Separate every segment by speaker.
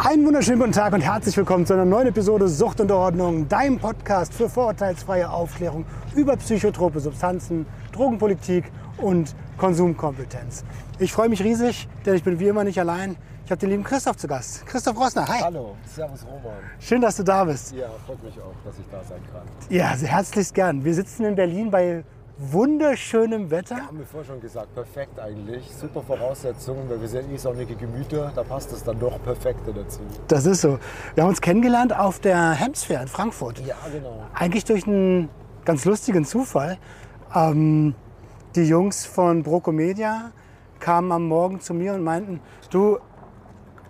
Speaker 1: Einen wunderschönen guten Tag und herzlich willkommen zu einer neuen Episode Sucht und Ordnung, deinem Podcast für vorurteilsfreie Aufklärung über psychotrope Substanzen, Drogenpolitik und Konsumkompetenz. Ich freue mich riesig, denn ich bin wie immer nicht allein. Ich habe den lieben Christoph zu Gast. Christoph Rossner, hi.
Speaker 2: Hallo, Servus Roman.
Speaker 1: Schön, dass du da bist.
Speaker 2: Ja, freut mich auch, dass ich da sein kann.
Speaker 1: Ja, herzlichst gern. Wir sitzen in Berlin bei wunderschönem Wetter.
Speaker 2: Haben wir vorher schon gesagt, perfekt eigentlich. Super Voraussetzungen, weil wir sind eh sonnige Gemüter, da passt es dann doch perfekte dazu.
Speaker 1: Das ist so. Wir haben uns kennengelernt auf der Hemsfair in Frankfurt.
Speaker 2: Ja, genau.
Speaker 1: Eigentlich durch einen ganz lustigen Zufall. Ähm, die Jungs von Brocomedia kamen am Morgen zu mir und meinten, du,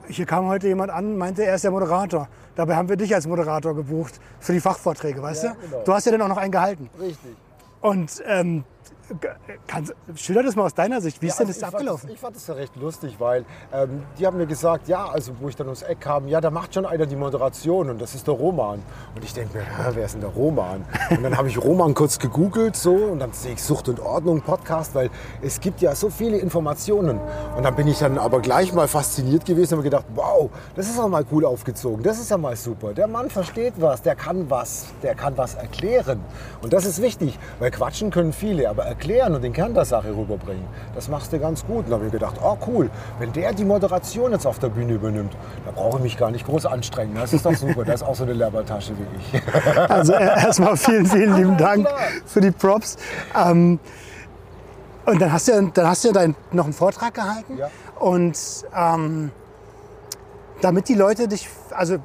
Speaker 1: hier kam heute jemand an, meinte, er ist der Moderator. Dabei haben wir dich als Moderator gebucht für die Fachvorträge, weißt
Speaker 2: Ja,
Speaker 1: du?
Speaker 2: genau.
Speaker 1: Du hast ja dann auch noch einen gehalten.
Speaker 2: Richtig.
Speaker 1: Und ähm, kannst, schilder das mal aus deiner Sicht. Wie ist
Speaker 2: Ja,
Speaker 1: denn
Speaker 2: also
Speaker 1: das abgelaufen?
Speaker 2: Fand das, ich fand das ja recht lustig, weil ähm, die haben mir gesagt, ja, also wo ich dann ums Eck kam, ja, da macht schon einer die Moderation und das ist der Roman. Und ich denke mir, hä, wer ist denn der Roman? Und dann habe ich Roman kurz gegoogelt so und dann sehe ich Sucht und Ordnung Podcast, weil es gibt ja so viele Informationen. Und dann bin ich dann aber gleich mal fasziniert gewesen und habe gedacht, wow, das ist auch mal cool aufgezogen, das ist ja mal super. Der Mann versteht was, der kann was, der kann was erklären. Und das ist wichtig, weil quatschen können viele, aber erklären und den Kern der Sache rüberbringen, das machst du ganz gut. Und da habe ich gedacht, oh cool, wenn der die Moderation jetzt auf der Bühne übernimmt, da brauche ich mich gar nicht groß anstrengen. Das ist doch super, das ist auch so eine Lehrbartasche wie ich.
Speaker 1: Also äh, erstmal vielen, vielen lieben Dank für die Props. Ähm, und dann hast du, ja- dann hast du ja dein, noch einen Vortrag gehalten.
Speaker 2: Ja.
Speaker 1: Und ähm, damit die Leute dich, also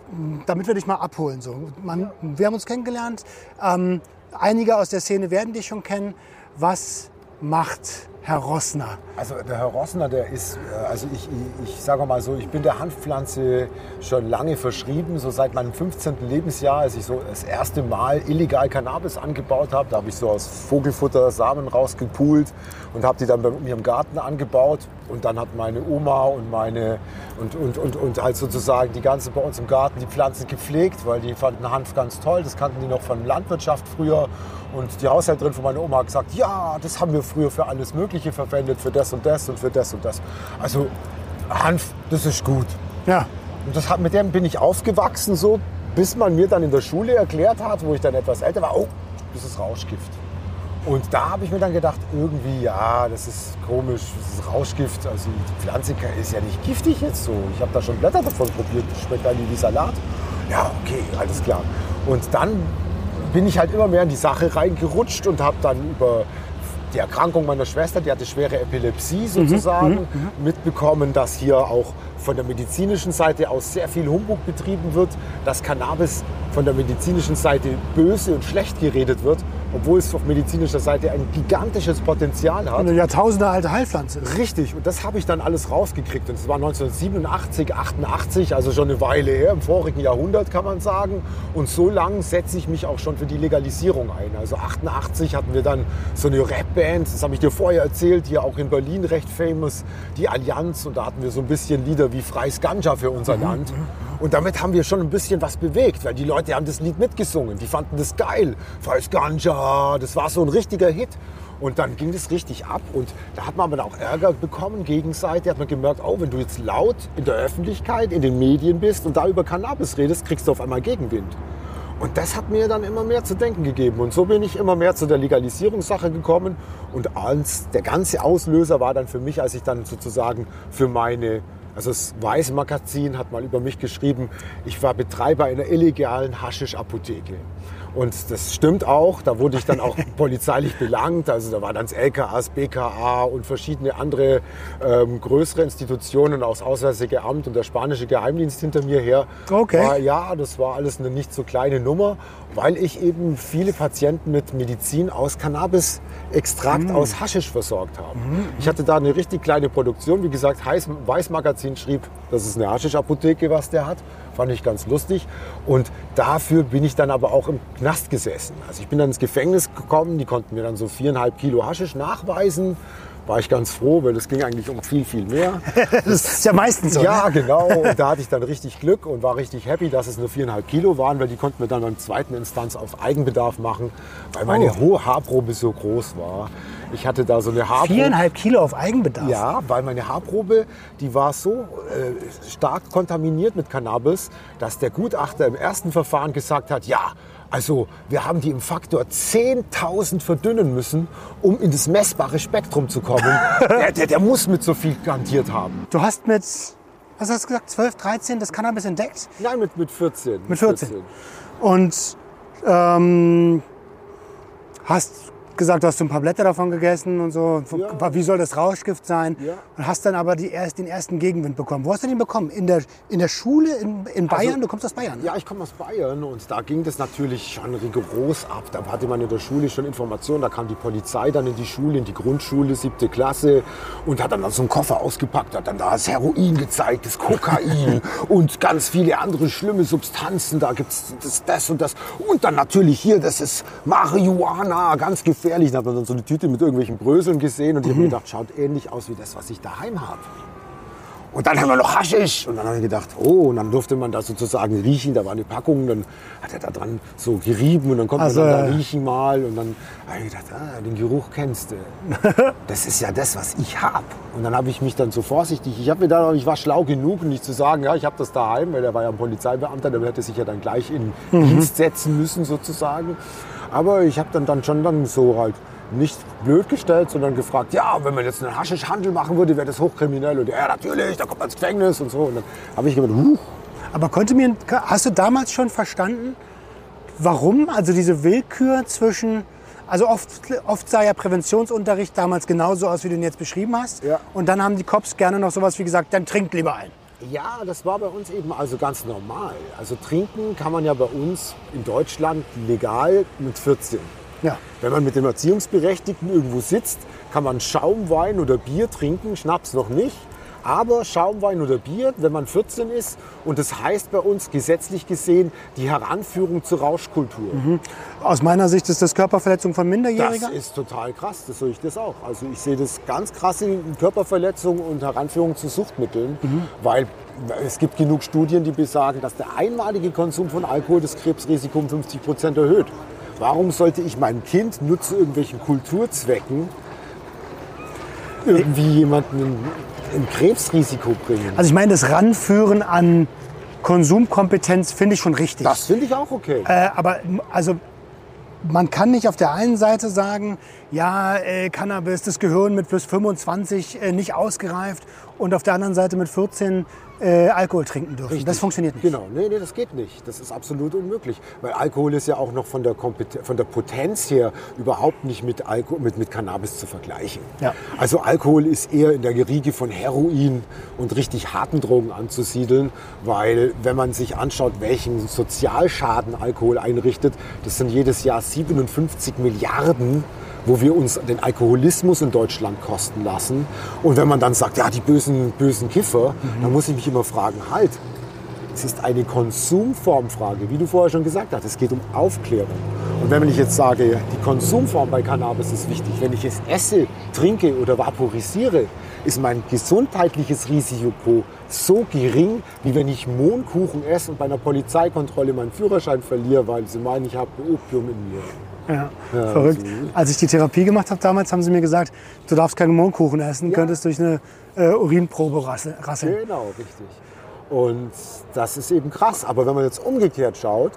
Speaker 1: damit wir dich mal abholen. So. Man, wir haben uns kennengelernt. Ähm, einige aus der Szene werden dich schon kennen. Was macht Herr Rossner?
Speaker 2: Also der Herr Rossner, der ist, äh, also ich, ich, ich sage mal so, ich bin der Hanfpflanze schon lange verschrieben, so seit meinem 15. Lebensjahr, als ich so das erste Mal illegal Cannabis angebaut habe. Da habe ich so aus Vogelfutter Samen rausgepult und habe die dann bei mir im Garten angebaut. Und dann hat meine Oma und meine und, und, und, und halt sozusagen die ganze bei uns im Garten die Pflanzen gepflegt, weil die fanden Hanf ganz toll. Das kannten die noch von Landwirtschaft früher. Und die Haushälterin von meiner Oma hat gesagt, ja, das haben wir früher für alles Mögliche verwendet, für das und das und für das und das. Also Hanf, das ist gut.
Speaker 1: Ja,
Speaker 2: Und das hat, mit dem bin ich aufgewachsen, so, bis man mir dann in der Schule erklärt hat, wo ich dann etwas älter war, oh, das ist Rauschgift. Und da habe ich mir dann gedacht, irgendwie, ja, das ist komisch, das ist Rauschgift. Also die Pflanze ist ja nicht giftig jetzt so. Ich habe da schon Blätter davon probiert, schmeckt eigentlich wie Salat. Ja, okay, alles klar. Und dann bin ich halt immer mehr in die Sache reingerutscht und habe dann über die Erkrankung meiner Schwester, die hatte schwere Epilepsie sozusagen, mitbekommen, dass hier auch von der medizinischen Seite aus sehr viel Humbug betrieben wird, dass Cannabis von der medizinischen Seite böse und schlecht geredet wird, obwohl es auf medizinischer Seite ein gigantisches Potenzial hat.
Speaker 1: eine Jahrtausende alte Heilpflanze.
Speaker 2: Richtig, und das habe ich dann alles rausgekriegt. Und es war 1987, 88, also schon eine Weile her, im vorigen Jahrhundert kann man sagen. Und so lang setze ich mich auch schon für die Legalisierung ein. Also 88 hatten wir dann so eine Rapband, das habe ich dir vorher erzählt, hier auch in Berlin recht famous, die Allianz. Und da hatten wir so ein bisschen Lieder wie Freies Ganja für unser Land. Und damit haben wir schon ein bisschen was bewegt, weil die Leute haben das Lied mitgesungen. Die fanden das geil. Freies Ganja, das war so ein richtiger Hit. Und dann ging das richtig ab und da hat man aber auch Ärger bekommen, gegenseitig. Hat man gemerkt, oh, wenn du jetzt laut in der Öffentlichkeit, in den Medien bist und da über Cannabis redest, kriegst du auf einmal Gegenwind. Und das hat mir dann immer mehr zu denken gegeben. Und so bin ich immer mehr zu der Legalisierungssache gekommen. Und der ganze Auslöser war dann für mich, als ich dann sozusagen für meine, also das Weiß Magazin hat mal über mich geschrieben, ich war Betreiber einer illegalen Haschisch-Apotheke. Und das stimmt auch. Da wurde ich dann auch polizeilich belangt. Also da war dann das LKA, das BKA und verschiedene andere ähm, größere Institutionen, auch das Auswärtige Amt und der spanische Geheimdienst hinter mir her.
Speaker 1: Okay.
Speaker 2: War, ja, das war alles eine nicht so kleine Nummer, weil ich eben viele Patienten mit Medizin aus Cannabis-Extrakt aus Haschisch versorgt habe. Ich hatte da eine richtig kleine Produktion. Wie gesagt, Heiß- Weiß-Magazin schrieb, das ist eine Haschisch-Apotheke, was der hat. Fand ich ganz lustig. Und dafür bin ich dann aber auch im Knast gesessen. Also ich bin dann ins Gefängnis gekommen. Die konnten mir dann so viereinhalb Kilo Haschisch nachweisen. War ich ganz froh, weil es ging eigentlich um viel, viel mehr.
Speaker 1: Das ist ja meistens so.
Speaker 2: Ja,
Speaker 1: ne?
Speaker 2: genau. Und da hatte ich dann richtig Glück und war richtig happy, dass es nur viereinhalb Kilo waren, weil die konnten wir dann beim zweiten Instanz auf Eigenbedarf machen, weil meine
Speaker 1: Oh.
Speaker 2: hohe Haarprobe so groß war. Ich hatte da so eine Haarprobe.
Speaker 1: Viereinhalb Kilo auf Eigenbedarf.
Speaker 2: Ja, weil meine Haarprobe, die war so äh, stark kontaminiert mit Cannabis, dass der Gutachter im ersten Verfahren gesagt hat, ja, also wir haben die im Faktor 10.000 verdünnen müssen, um in das messbare Spektrum zu kommen. der, der, der muss mit so viel garantiert haben.
Speaker 1: Du hast mit, was hast du gesagt, 12, 13 das Cannabis entdeckt?
Speaker 2: Nein, mit, mit 14.
Speaker 1: Mit 14. Und ähm, hast gesagt, du hast so ein paar Blätter davon gegessen und so.
Speaker 2: Ja.
Speaker 1: Wie soll das Rauschgift sein?
Speaker 2: Ja.
Speaker 1: Und hast dann aber die erst, den ersten Gegenwind bekommen. Wo hast du den bekommen? In der, in der Schule in, in Bayern? du kommst aus Bayern. ne?
Speaker 2: Ja, ich komme aus Bayern und da ging das natürlich schon rigoros ab. Da hatte man in der Schule schon Informationen. Da kam die Polizei dann in die Schule, in die Grundschule, siebte Klasse und hat dann so einen Koffer ausgepackt, hat dann da das Heroin gezeigt, das Kokain und ganz viele andere schlimme Substanzen. Da gibt's das, das und das. Und dann natürlich hier, das ist Marihuana, ganz gefährlich. Da hat man dann so eine Tüte mit irgendwelchen Bröseln gesehen und ich habe mir gedacht, schaut ähnlich aus wie das, was ich daheim habe. Und dann haben wir noch Haschisch. Und dann habe ich gedacht, oh, und dann durfte man da sozusagen riechen. Da war eine Packung, dann hat er da dran so gerieben und dann konnte
Speaker 1: Also,
Speaker 2: man dann da
Speaker 1: äh,
Speaker 2: riechen mal. Und dann habe ich gedacht, ah, den Geruch kennst du. Das ist ja das, was ich habe. Und dann habe ich mich dann so vorsichtig, ich habe mir da, ich war schlau genug, nicht zu sagen, ja, ich habe das daheim, weil der war ja ein Polizeibeamter, der hätte sich ja dann gleich in Dienst setzen müssen sozusagen. Aber ich habe dann, dann schon dann so halt nicht blöd gestellt, sondern gefragt, ja, wenn man jetzt einen Haschischhandel machen würde, wäre das hochkriminell. Und ja, natürlich, da kommt man ins Gefängnis und so. Und dann habe ich gedacht, huh,
Speaker 1: Aber konnte mir, hast du damals schon verstanden, warum? Also diese Willkür zwischen, also oft, oft sah ja Präventionsunterricht damals genauso aus, wie du ihn jetzt beschrieben hast.
Speaker 2: Ja.
Speaker 1: Und dann haben die Cops gerne noch sowas wie gesagt, dann trinkt lieber ein.
Speaker 2: Ja, das war bei uns eben also ganz normal. Also trinken kann man ja bei uns in Deutschland legal mit 14.
Speaker 1: Ja.
Speaker 2: Wenn man mit dem Erziehungsberechtigten irgendwo sitzt, kann man Schaumwein oder Bier trinken, Schnaps noch nicht. Aber Schaumwein oder Bier, wenn man 14 ist, und das heißt bei uns gesetzlich gesehen die Heranführung zur Rauschkultur.
Speaker 1: Aus meiner Sicht ist das Körperverletzung von
Speaker 2: Das
Speaker 1: Minderjährigen.
Speaker 2: ist total krass, das sehe ich das auch. Also ich sehe das ganz krass in Körperverletzung und Heranführung zu Suchtmitteln, weil es gibt genug Studien, die besagen, dass der einmalige Konsum von Alkohol das Krebsrisiko um 50 Prozent erhöht. Warum sollte ich meinem Kind nur zu irgendwelchen Kulturzwecken irgendwie jemanden in, Krebsrisiko bringen?
Speaker 1: Also ich meine, das Ranführen an Konsumkompetenz finde ich schon richtig.
Speaker 2: Das finde ich auch okay.
Speaker 1: Äh, aber also man kann nicht auf der einen Seite sagen, ja, äh, Cannabis, das Gehirn mit plus 25 äh, nicht ausgereift und auf der anderen Seite mit 14 äh, Alkohol trinken dürfen. Das funktioniert nicht.
Speaker 2: Genau, nee, nee, das geht nicht. Das ist absolut unmöglich. Weil Alkohol ist ja auch noch von der, Kompet von der Potenz her überhaupt nicht mit, Alko mit, mit Cannabis zu vergleichen.
Speaker 1: Ja.
Speaker 2: Also Alkohol ist eher in der Riege von Heroin und richtig harten Drogen anzusiedeln, weil wenn man sich anschaut, welchen Sozialschaden Alkohol einrichtet, das sind jedes Jahr 57 Milliarden wo wir uns den Alkoholismus in Deutschland kosten lassen. Und wenn man dann sagt, ja, die bösen, bösen Kiffer, dann muss ich mich immer fragen, halt, es ist eine Konsumformfrage, wie du vorher schon gesagt hast. Es geht um Aufklärung. Und wenn ich jetzt sage, die Konsumform bei Cannabis ist wichtig, wenn ich es esse, trinke oder vaporisiere, ist mein gesundheitliches Risiko so gering, wie wenn ich Mohnkuchen esse und bei einer Polizeikontrolle meinen Führerschein verliere, weil sie meinen, ich habe Opium in mir.
Speaker 1: Ja,
Speaker 2: Ja,
Speaker 1: verrückt.
Speaker 2: so.
Speaker 1: Als ich die Therapie gemacht habe damals, haben sie mir gesagt, du darfst keinen Mohnkuchen essen,
Speaker 2: Ja.
Speaker 1: könntest durch eine äh, Urinprobe rasse- rasseln.
Speaker 2: Genau, richtig. Und das ist eben krass. Aber wenn man jetzt umgekehrt schaut,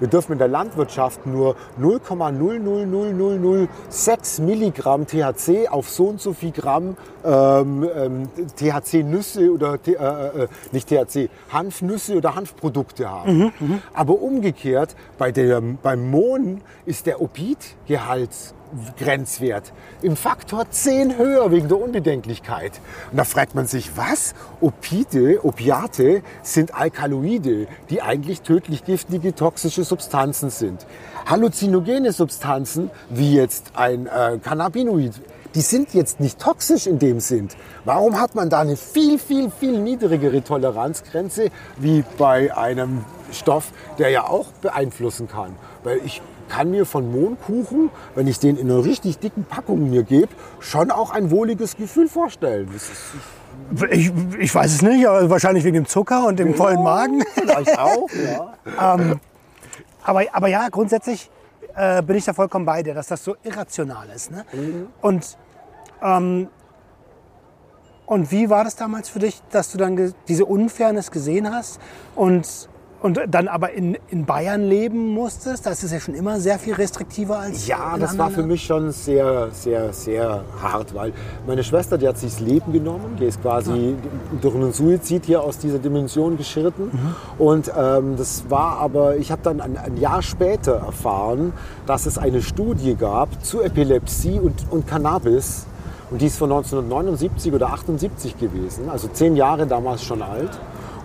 Speaker 2: wir dürfen in der Landwirtschaft nur 0,00006 Milligramm THC auf so und so viel Gramm ähm, ähm, THC-Nüsse oder äh, äh, nicht THC, Hanfnüsse oder Hanfprodukte haben. Aber umgekehrt, bei der, beim Mohn ist der Opidgehalt Grenzwert im Faktor 10 höher wegen der Unbedenklichkeit. Und da fragt man sich, was? Opide, Opiate sind Alkaloide, die eigentlich tödlich giftige toxische Substanzen sind. Halluzinogene Substanzen, wie jetzt ein äh, Cannabinoid, die sind jetzt nicht toxisch in dem Sinn. Warum hat man da eine viel, viel, viel niedrigere Toleranzgrenze wie bei einem Stoff, der ja auch beeinflussen kann? Weil ich kann mir von Mohnkuchen, wenn ich den in einer richtig dicken Packung mir gebe, schon auch ein wohliges Gefühl vorstellen.
Speaker 1: Ich, ich weiß es nicht, aber wahrscheinlich wegen dem Zucker und dem vollen Magen.
Speaker 2: vielleicht auch, ja.
Speaker 1: Aber, aber ja, grundsätzlich äh, bin ich da vollkommen bei dir, dass das so irrational ist. Ne? Und, ähm, und wie war das damals für dich, dass du dann diese Unfairness gesehen hast und, und dann aber in, in Bayern leben musstest? Das ist ja schon immer sehr viel restriktiver als
Speaker 2: Ja, das war für mich schon sehr, sehr, sehr hart, weil meine Schwester, die hat sich das Leben genommen, die ist quasi durch einen Suizid hier aus dieser Dimension geschritten. Und ähm, das war aber, ich habe dann ein, ein Jahr später erfahren, dass es eine Studie gab zu Epilepsie und, und Cannabis. Und die ist von 1979 oder 78 gewesen, also zehn Jahre damals schon alt.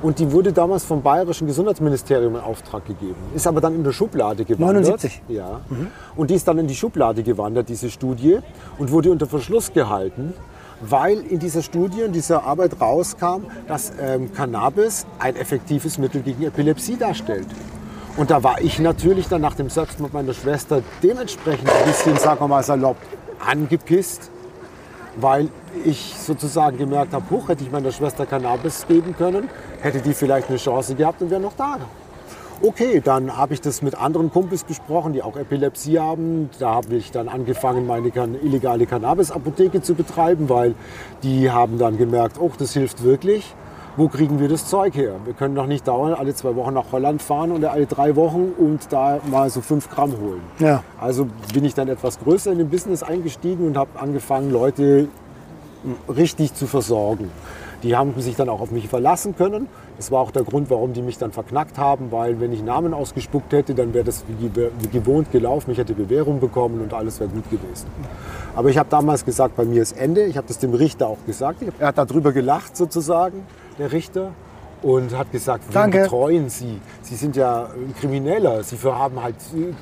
Speaker 2: Und die wurde damals vom Bayerischen Gesundheitsministerium in Auftrag gegeben. Ist aber dann in der Schublade gewandert.
Speaker 1: 79?
Speaker 2: Ja. Und die ist dann in die Schublade gewandert, diese Studie, und wurde unter Verschluss gehalten, weil in dieser Studie, in dieser Arbeit rauskam, dass ähm, Cannabis ein effektives Mittel gegen Epilepsie darstellt. Und da war ich natürlich dann nach dem Selbstmord meiner Schwester dementsprechend ein bisschen, sagen wir mal salopp, angepisst, weil ich sozusagen gemerkt habe, hoch, hätte ich meiner Schwester Cannabis geben können, hätte die vielleicht eine Chance gehabt und wäre noch da. Okay, dann habe ich das mit anderen Kumpels besprochen, die auch Epilepsie haben. Da habe ich dann angefangen, meine illegale Cannabis-Apotheke zu betreiben, weil die haben dann gemerkt, oh, das hilft wirklich. Wo kriegen wir das Zeug her? Wir können doch nicht dauernd alle zwei Wochen nach Holland fahren oder alle drei Wochen und da mal so fünf Gramm holen.
Speaker 1: Ja.
Speaker 2: Also bin ich dann etwas größer in den Business eingestiegen und habe angefangen, Leute richtig zu versorgen. Die haben sich dann auch auf mich verlassen können. Das war auch der Grund, warum die mich dann verknackt haben, weil wenn ich Namen ausgespuckt hätte, dann wäre das wie, ge- wie gewohnt gelaufen. Ich hätte Bewährung bekommen und alles wäre gut gewesen. Aber ich habe damals gesagt, bei mir ist Ende. Ich habe das dem Richter auch gesagt. Er hat darüber gelacht sozusagen, der Richter. Und hat gesagt, wen betreuen Sie? Sie sind ja ein Krimineller. Sie haben halt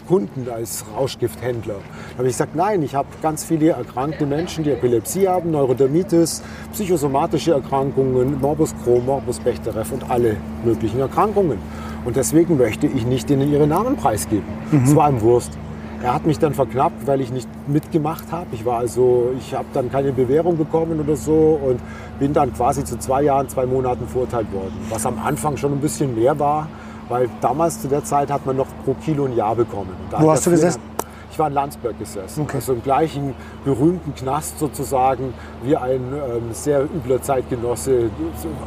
Speaker 2: Kunden als Rauschgifthändler. Da habe ich gesagt, nein, ich habe ganz viele erkrankte Menschen, die Epilepsie haben, Neurodermitis, psychosomatische Erkrankungen, Morbus Crohn, Morbus Bechterew und alle möglichen Erkrankungen. Und deswegen möchte ich nicht ihnen ihre Namen preisgeben. Das war ihm Wurst. Er hat mich dann verknappt, weil ich nicht mitgemacht habe. Ich war also, ich habe dann keine Bewährung bekommen oder so und bin dann quasi zu zwei Jahren, zwei Monaten verurteilt worden. Was am Anfang schon ein bisschen mehr war, weil damals zu der Zeit hat man noch pro Kilo ein Jahr bekommen.
Speaker 1: Wo hast du gesessen?
Speaker 2: ich war in Landsberg gesessen,
Speaker 1: Okay.
Speaker 2: also im gleichen berühmten Knast sozusagen wie ein ähm, sehr übler Zeitgenosse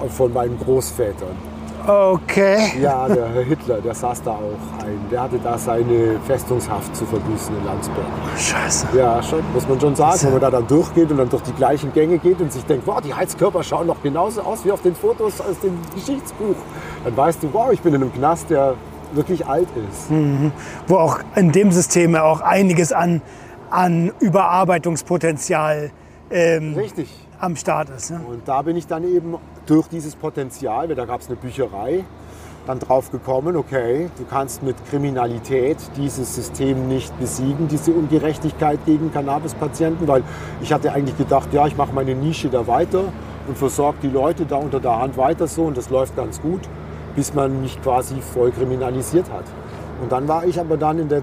Speaker 2: von meinen Großvätern.
Speaker 1: Okay.
Speaker 2: Ja, der Herr Hitler, der saß da auch ein. Der hatte da seine Festungshaft zu verbüßen in Landsberg.
Speaker 1: Scheiße.
Speaker 2: Ja, schon, muss man schon sagen. Wenn man da dann durchgeht und dann durch die gleichen Gänge geht und sich denkt, wow, die Heizkörper schauen doch genauso aus wie auf den Fotos aus dem Geschichtsbuch, dann weißt du, wow, ich bin in einem Knast, der wirklich alt ist.
Speaker 1: Wo auch in dem System ja auch einiges an, an Überarbeitungspotenzial ähm,
Speaker 2: Richtig.
Speaker 1: Am Start ist. Ne?
Speaker 2: Und da bin ich dann eben durch dieses Potenzial, weil da gab es eine Bücherei, dann drauf gekommen, okay, du kannst mit Kriminalität dieses System nicht besiegen, diese Ungerechtigkeit gegen Cannabispatienten, weil ich hatte eigentlich gedacht, ja, ich mache meine Nische da weiter und versorge die Leute da unter der Hand weiter so und das läuft ganz gut, bis man mich quasi voll kriminalisiert hat. Und dann war ich aber dann in der,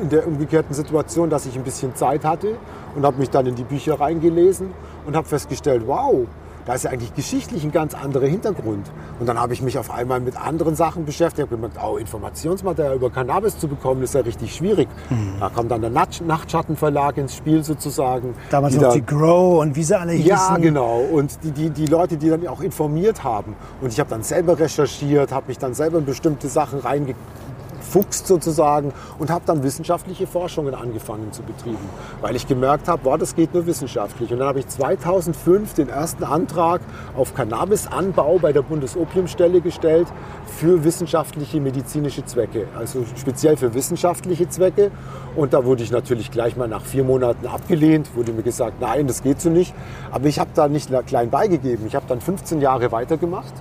Speaker 2: in der umgekehrten Situation, dass ich ein bisschen Zeit hatte und habe mich dann in die Bücher reingelesen und habe festgestellt, wow, da ist ja eigentlich geschichtlich ein ganz anderer Hintergrund. Und dann habe ich mich auf einmal mit anderen Sachen beschäftigt. Ich habe gemerkt, oh, Informationsmaterial über Cannabis zu bekommen, ist ja richtig schwierig. Da kommt dann der Nacht Nachtschattenverlag ins Spiel sozusagen.
Speaker 1: Damals
Speaker 2: die
Speaker 1: noch
Speaker 2: da-
Speaker 1: die Grow und wie sie alle hießen.
Speaker 2: ja, genau. Und die, die, die Leute, die dann auch informiert haben. Und ich habe dann selber recherchiert, habe mich dann selber in bestimmte Sachen reingefuchst sozusagen und habe dann wissenschaftliche Forschungen angefangen zu betreiben. Weil ich gemerkt habe, boah, das geht nur wissenschaftlich. Und dann habe ich 2005 den ersten Antrag auf Cannabisanbau bei der Bundesopiumstelle gestellt für wissenschaftliche medizinische Zwecke. Also speziell für wissenschaftliche Zwecke. Und da wurde ich natürlich gleich mal nach vier Monaten abgelehnt, wurde mir gesagt, nein, das geht so nicht. Aber ich habe da nicht klein beigegeben. Ich habe dann 15 Jahre weitergemacht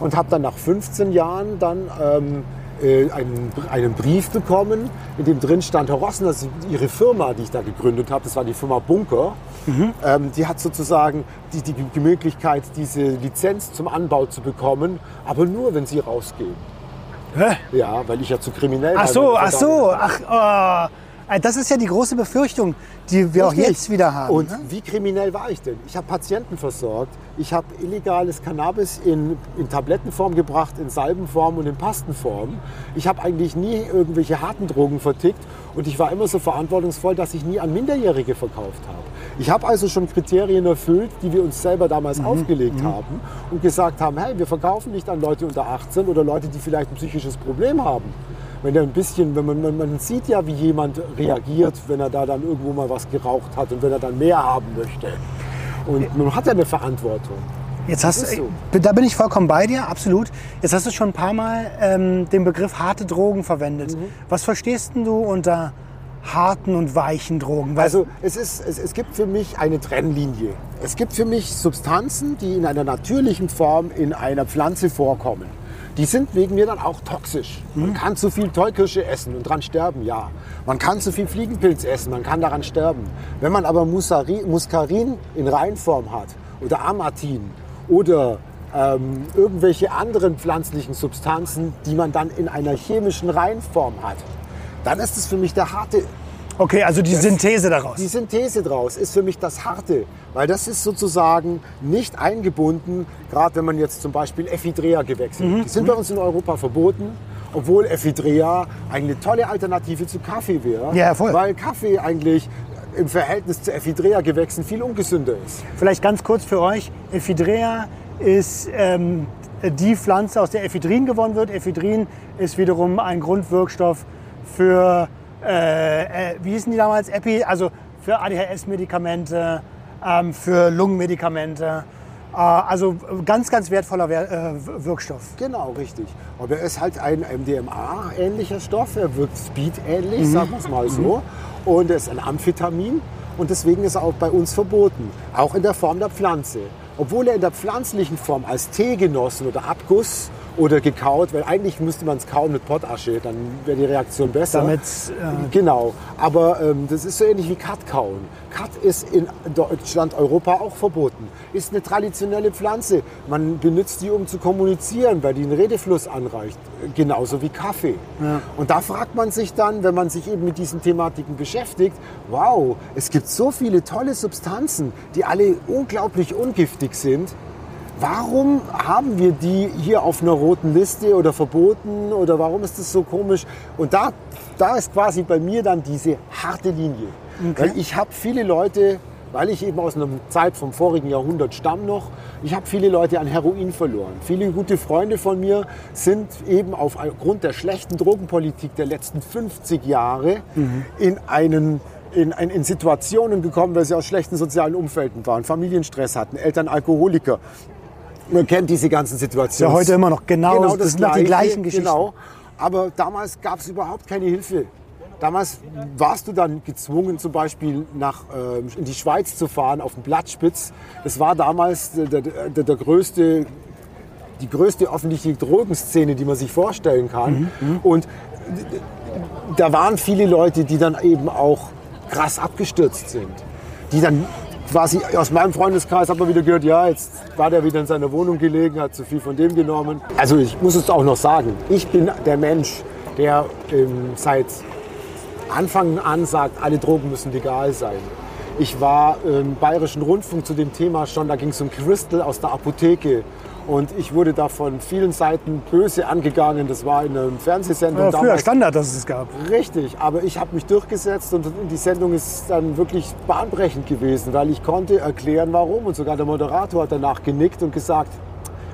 Speaker 2: und habe dann nach 15 Jahren dann ähm, äh, einen, einen Brief bekommen, in dem drin stand, Herr Rossen, das ist Ihre Firma, die ich da gegründet habe, das war die Firma Bunker, ähm, die hat sozusagen die, die, die Möglichkeit, diese Lizenz zum Anbau zu bekommen, aber nur, wenn Sie rausgehen.
Speaker 1: Hä?
Speaker 2: Ja, weil ich ja zu kriminell
Speaker 1: Ach
Speaker 2: war.
Speaker 1: so, ach so, ach, oh. Das ist ja die große Befürchtung, die wir auch
Speaker 2: Richtig.
Speaker 1: jetzt wieder haben.
Speaker 2: Und
Speaker 1: ne?
Speaker 2: wie kriminell war ich denn? Ich habe Patienten versorgt. Ich habe illegales Cannabis in, in Tablettenform gebracht, in Salbenform und in Pastenform. Ich habe eigentlich nie irgendwelche harten Drogen vertickt und ich war immer so verantwortungsvoll, dass ich nie an Minderjährige verkauft habe. Ich habe also schon Kriterien erfüllt, die wir uns selber damals
Speaker 1: Mhm.
Speaker 2: aufgelegt haben und gesagt haben, hey, wir verkaufen nicht an Leute unter 18 oder Leute, die vielleicht ein psychisches Problem haben. Wenn er ein bisschen, wenn man, man, man sieht ja, wie jemand reagiert, wenn er da dann irgendwo mal was geraucht hat und wenn er dann mehr haben möchte. Und man hat ja eine Verantwortung.
Speaker 1: Jetzt hast,
Speaker 2: so.
Speaker 1: Da bin ich vollkommen bei dir, absolut. Jetzt hast du schon ein paar Mal ähm, den Begriff harte Drogen verwendet.
Speaker 2: Mhm.
Speaker 1: Was verstehst du unter harten und weichen Drogen? Weil-
Speaker 2: Also es, ist, es, es gibt für mich eine Trennlinie. Es gibt für mich Substanzen, die in einer natürlichen Form in einer Pflanze vorkommen. Die sind wegen mir dann auch toxisch. Man kann zu viel Tollkirsche essen und dran sterben, ja. Man kann zu viel Fliegenpilz essen, man kann daran sterben. Wenn man aber Musari, Muskarin in Reinform hat oder Amatin oder ähm, irgendwelche anderen pflanzlichen Substanzen, die man dann in einer chemischen Reinform hat, dann ist es für mich der harte
Speaker 1: okay, also die Synthese daraus.
Speaker 2: die Synthese draus ist für mich das Harte, weil das ist sozusagen nicht eingebunden, gerade wenn man jetzt zum Beispiel Ephidrea-Gewächse
Speaker 1: Mhm.
Speaker 2: nimmt. Die sind bei uns in Europa verboten, obwohl Ephidrea eine tolle Alternative zu Kaffee wäre,
Speaker 1: Ja, voll.
Speaker 2: weil Kaffee eigentlich im Verhältnis zu Ephidrea-Gewächsen viel ungesünder ist.
Speaker 1: Vielleicht ganz kurz für euch. Ephidrea ist ähm, die Pflanze, aus der Ephedrin gewonnen wird. Ephedrin ist wiederum ein Grundwirkstoff für, äh, äh, wie hießen die damals? Epi, also für ADHS-Medikamente, ähm, für Lungenmedikamente. Äh, also ganz, ganz wertvoller Wer äh, Wirkstoff.
Speaker 2: Genau, richtig. Aber er ist halt ein MDMA-ähnlicher Stoff. Er wirkt
Speaker 1: Mhm.
Speaker 2: Speed-ähnlich, sagen wir es mal so. Und er ist ein Amphetamin. Und deswegen ist er auch bei uns verboten. Auch in der Form der Pflanze. Obwohl er in der pflanzlichen Form als Tee genossen oder Abguss oder gekaut, weil eigentlich müsste man es kauen mit Pottasche, dann wäre die Reaktion besser.
Speaker 1: Damit, äh,
Speaker 2: Genau, aber ähm, das ist so ähnlich wie Kat kauen. Kat ist in Deutschland, Europa auch verboten. Ist eine traditionelle Pflanze. Man benutzt die, um zu kommunizieren, weil die einen Redefluss anreicht. Genauso wie Kaffee. Und da fragt man sich dann, wenn man sich eben mit diesen Thematiken beschäftigt, wow, es gibt so viele tolle Substanzen, die alle unglaublich ungiftig sind. Warum haben wir die hier auf einer roten Liste oder verboten oder warum ist das so komisch? Und da, da ist quasi bei mir dann diese harte Linie. Weil ich habe viele Leute, weil ich eben aus einer Zeit vom vorigen Jahrhundert stamm noch, ich habe viele Leute an Heroin verloren. Viele gute Freunde von mir sind eben aufgrund der schlechten Drogenpolitik der letzten 50 Jahre in einen in, in, in Situationen gekommen, weil sie aus schlechten sozialen Umfelden waren, Familienstress hatten, Eltern Alkoholiker. Man kennt diese ganzen Situationen.
Speaker 1: Ja, heute immer noch genau, das sind noch die gleichen Geschichten.
Speaker 2: Genau. Aber damals gab es überhaupt keine Hilfe. Damals warst du dann gezwungen, zum Beispiel nach, ähm, in die Schweiz zu fahren, auf den Blattspitz. Das war damals der, der, der, der größte, die größte öffentliche Drogenszene, die man sich vorstellen kann.
Speaker 1: Mhm,
Speaker 2: Und da waren viele Leute, die dann eben auch krass abgestürzt sind. Die dann quasi aus meinem Freundeskreis hat man wieder gehört, ja, jetzt war der wieder in seiner Wohnung gelegen, hat zu viel von dem genommen. Also ich muss es auch noch sagen, ich bin der Mensch, der ähm, seit Anfang an sagt, alle Drogen müssen legal sein. Ich war im Bayerischen Rundfunk zu dem Thema schon, da ging es um Crystal aus der Apotheke. Und ich wurde da von vielen Seiten böse angegangen. Das war in einer Fernsehsendung
Speaker 1: Ja, früher
Speaker 2: damals.
Speaker 1: Standard, dass es es gab.
Speaker 2: Richtig, aber ich habe mich durchgesetzt und die Sendung ist dann wirklich bahnbrechend gewesen, weil ich konnte erklären, warum. Und sogar der Moderator hat danach genickt und gesagt,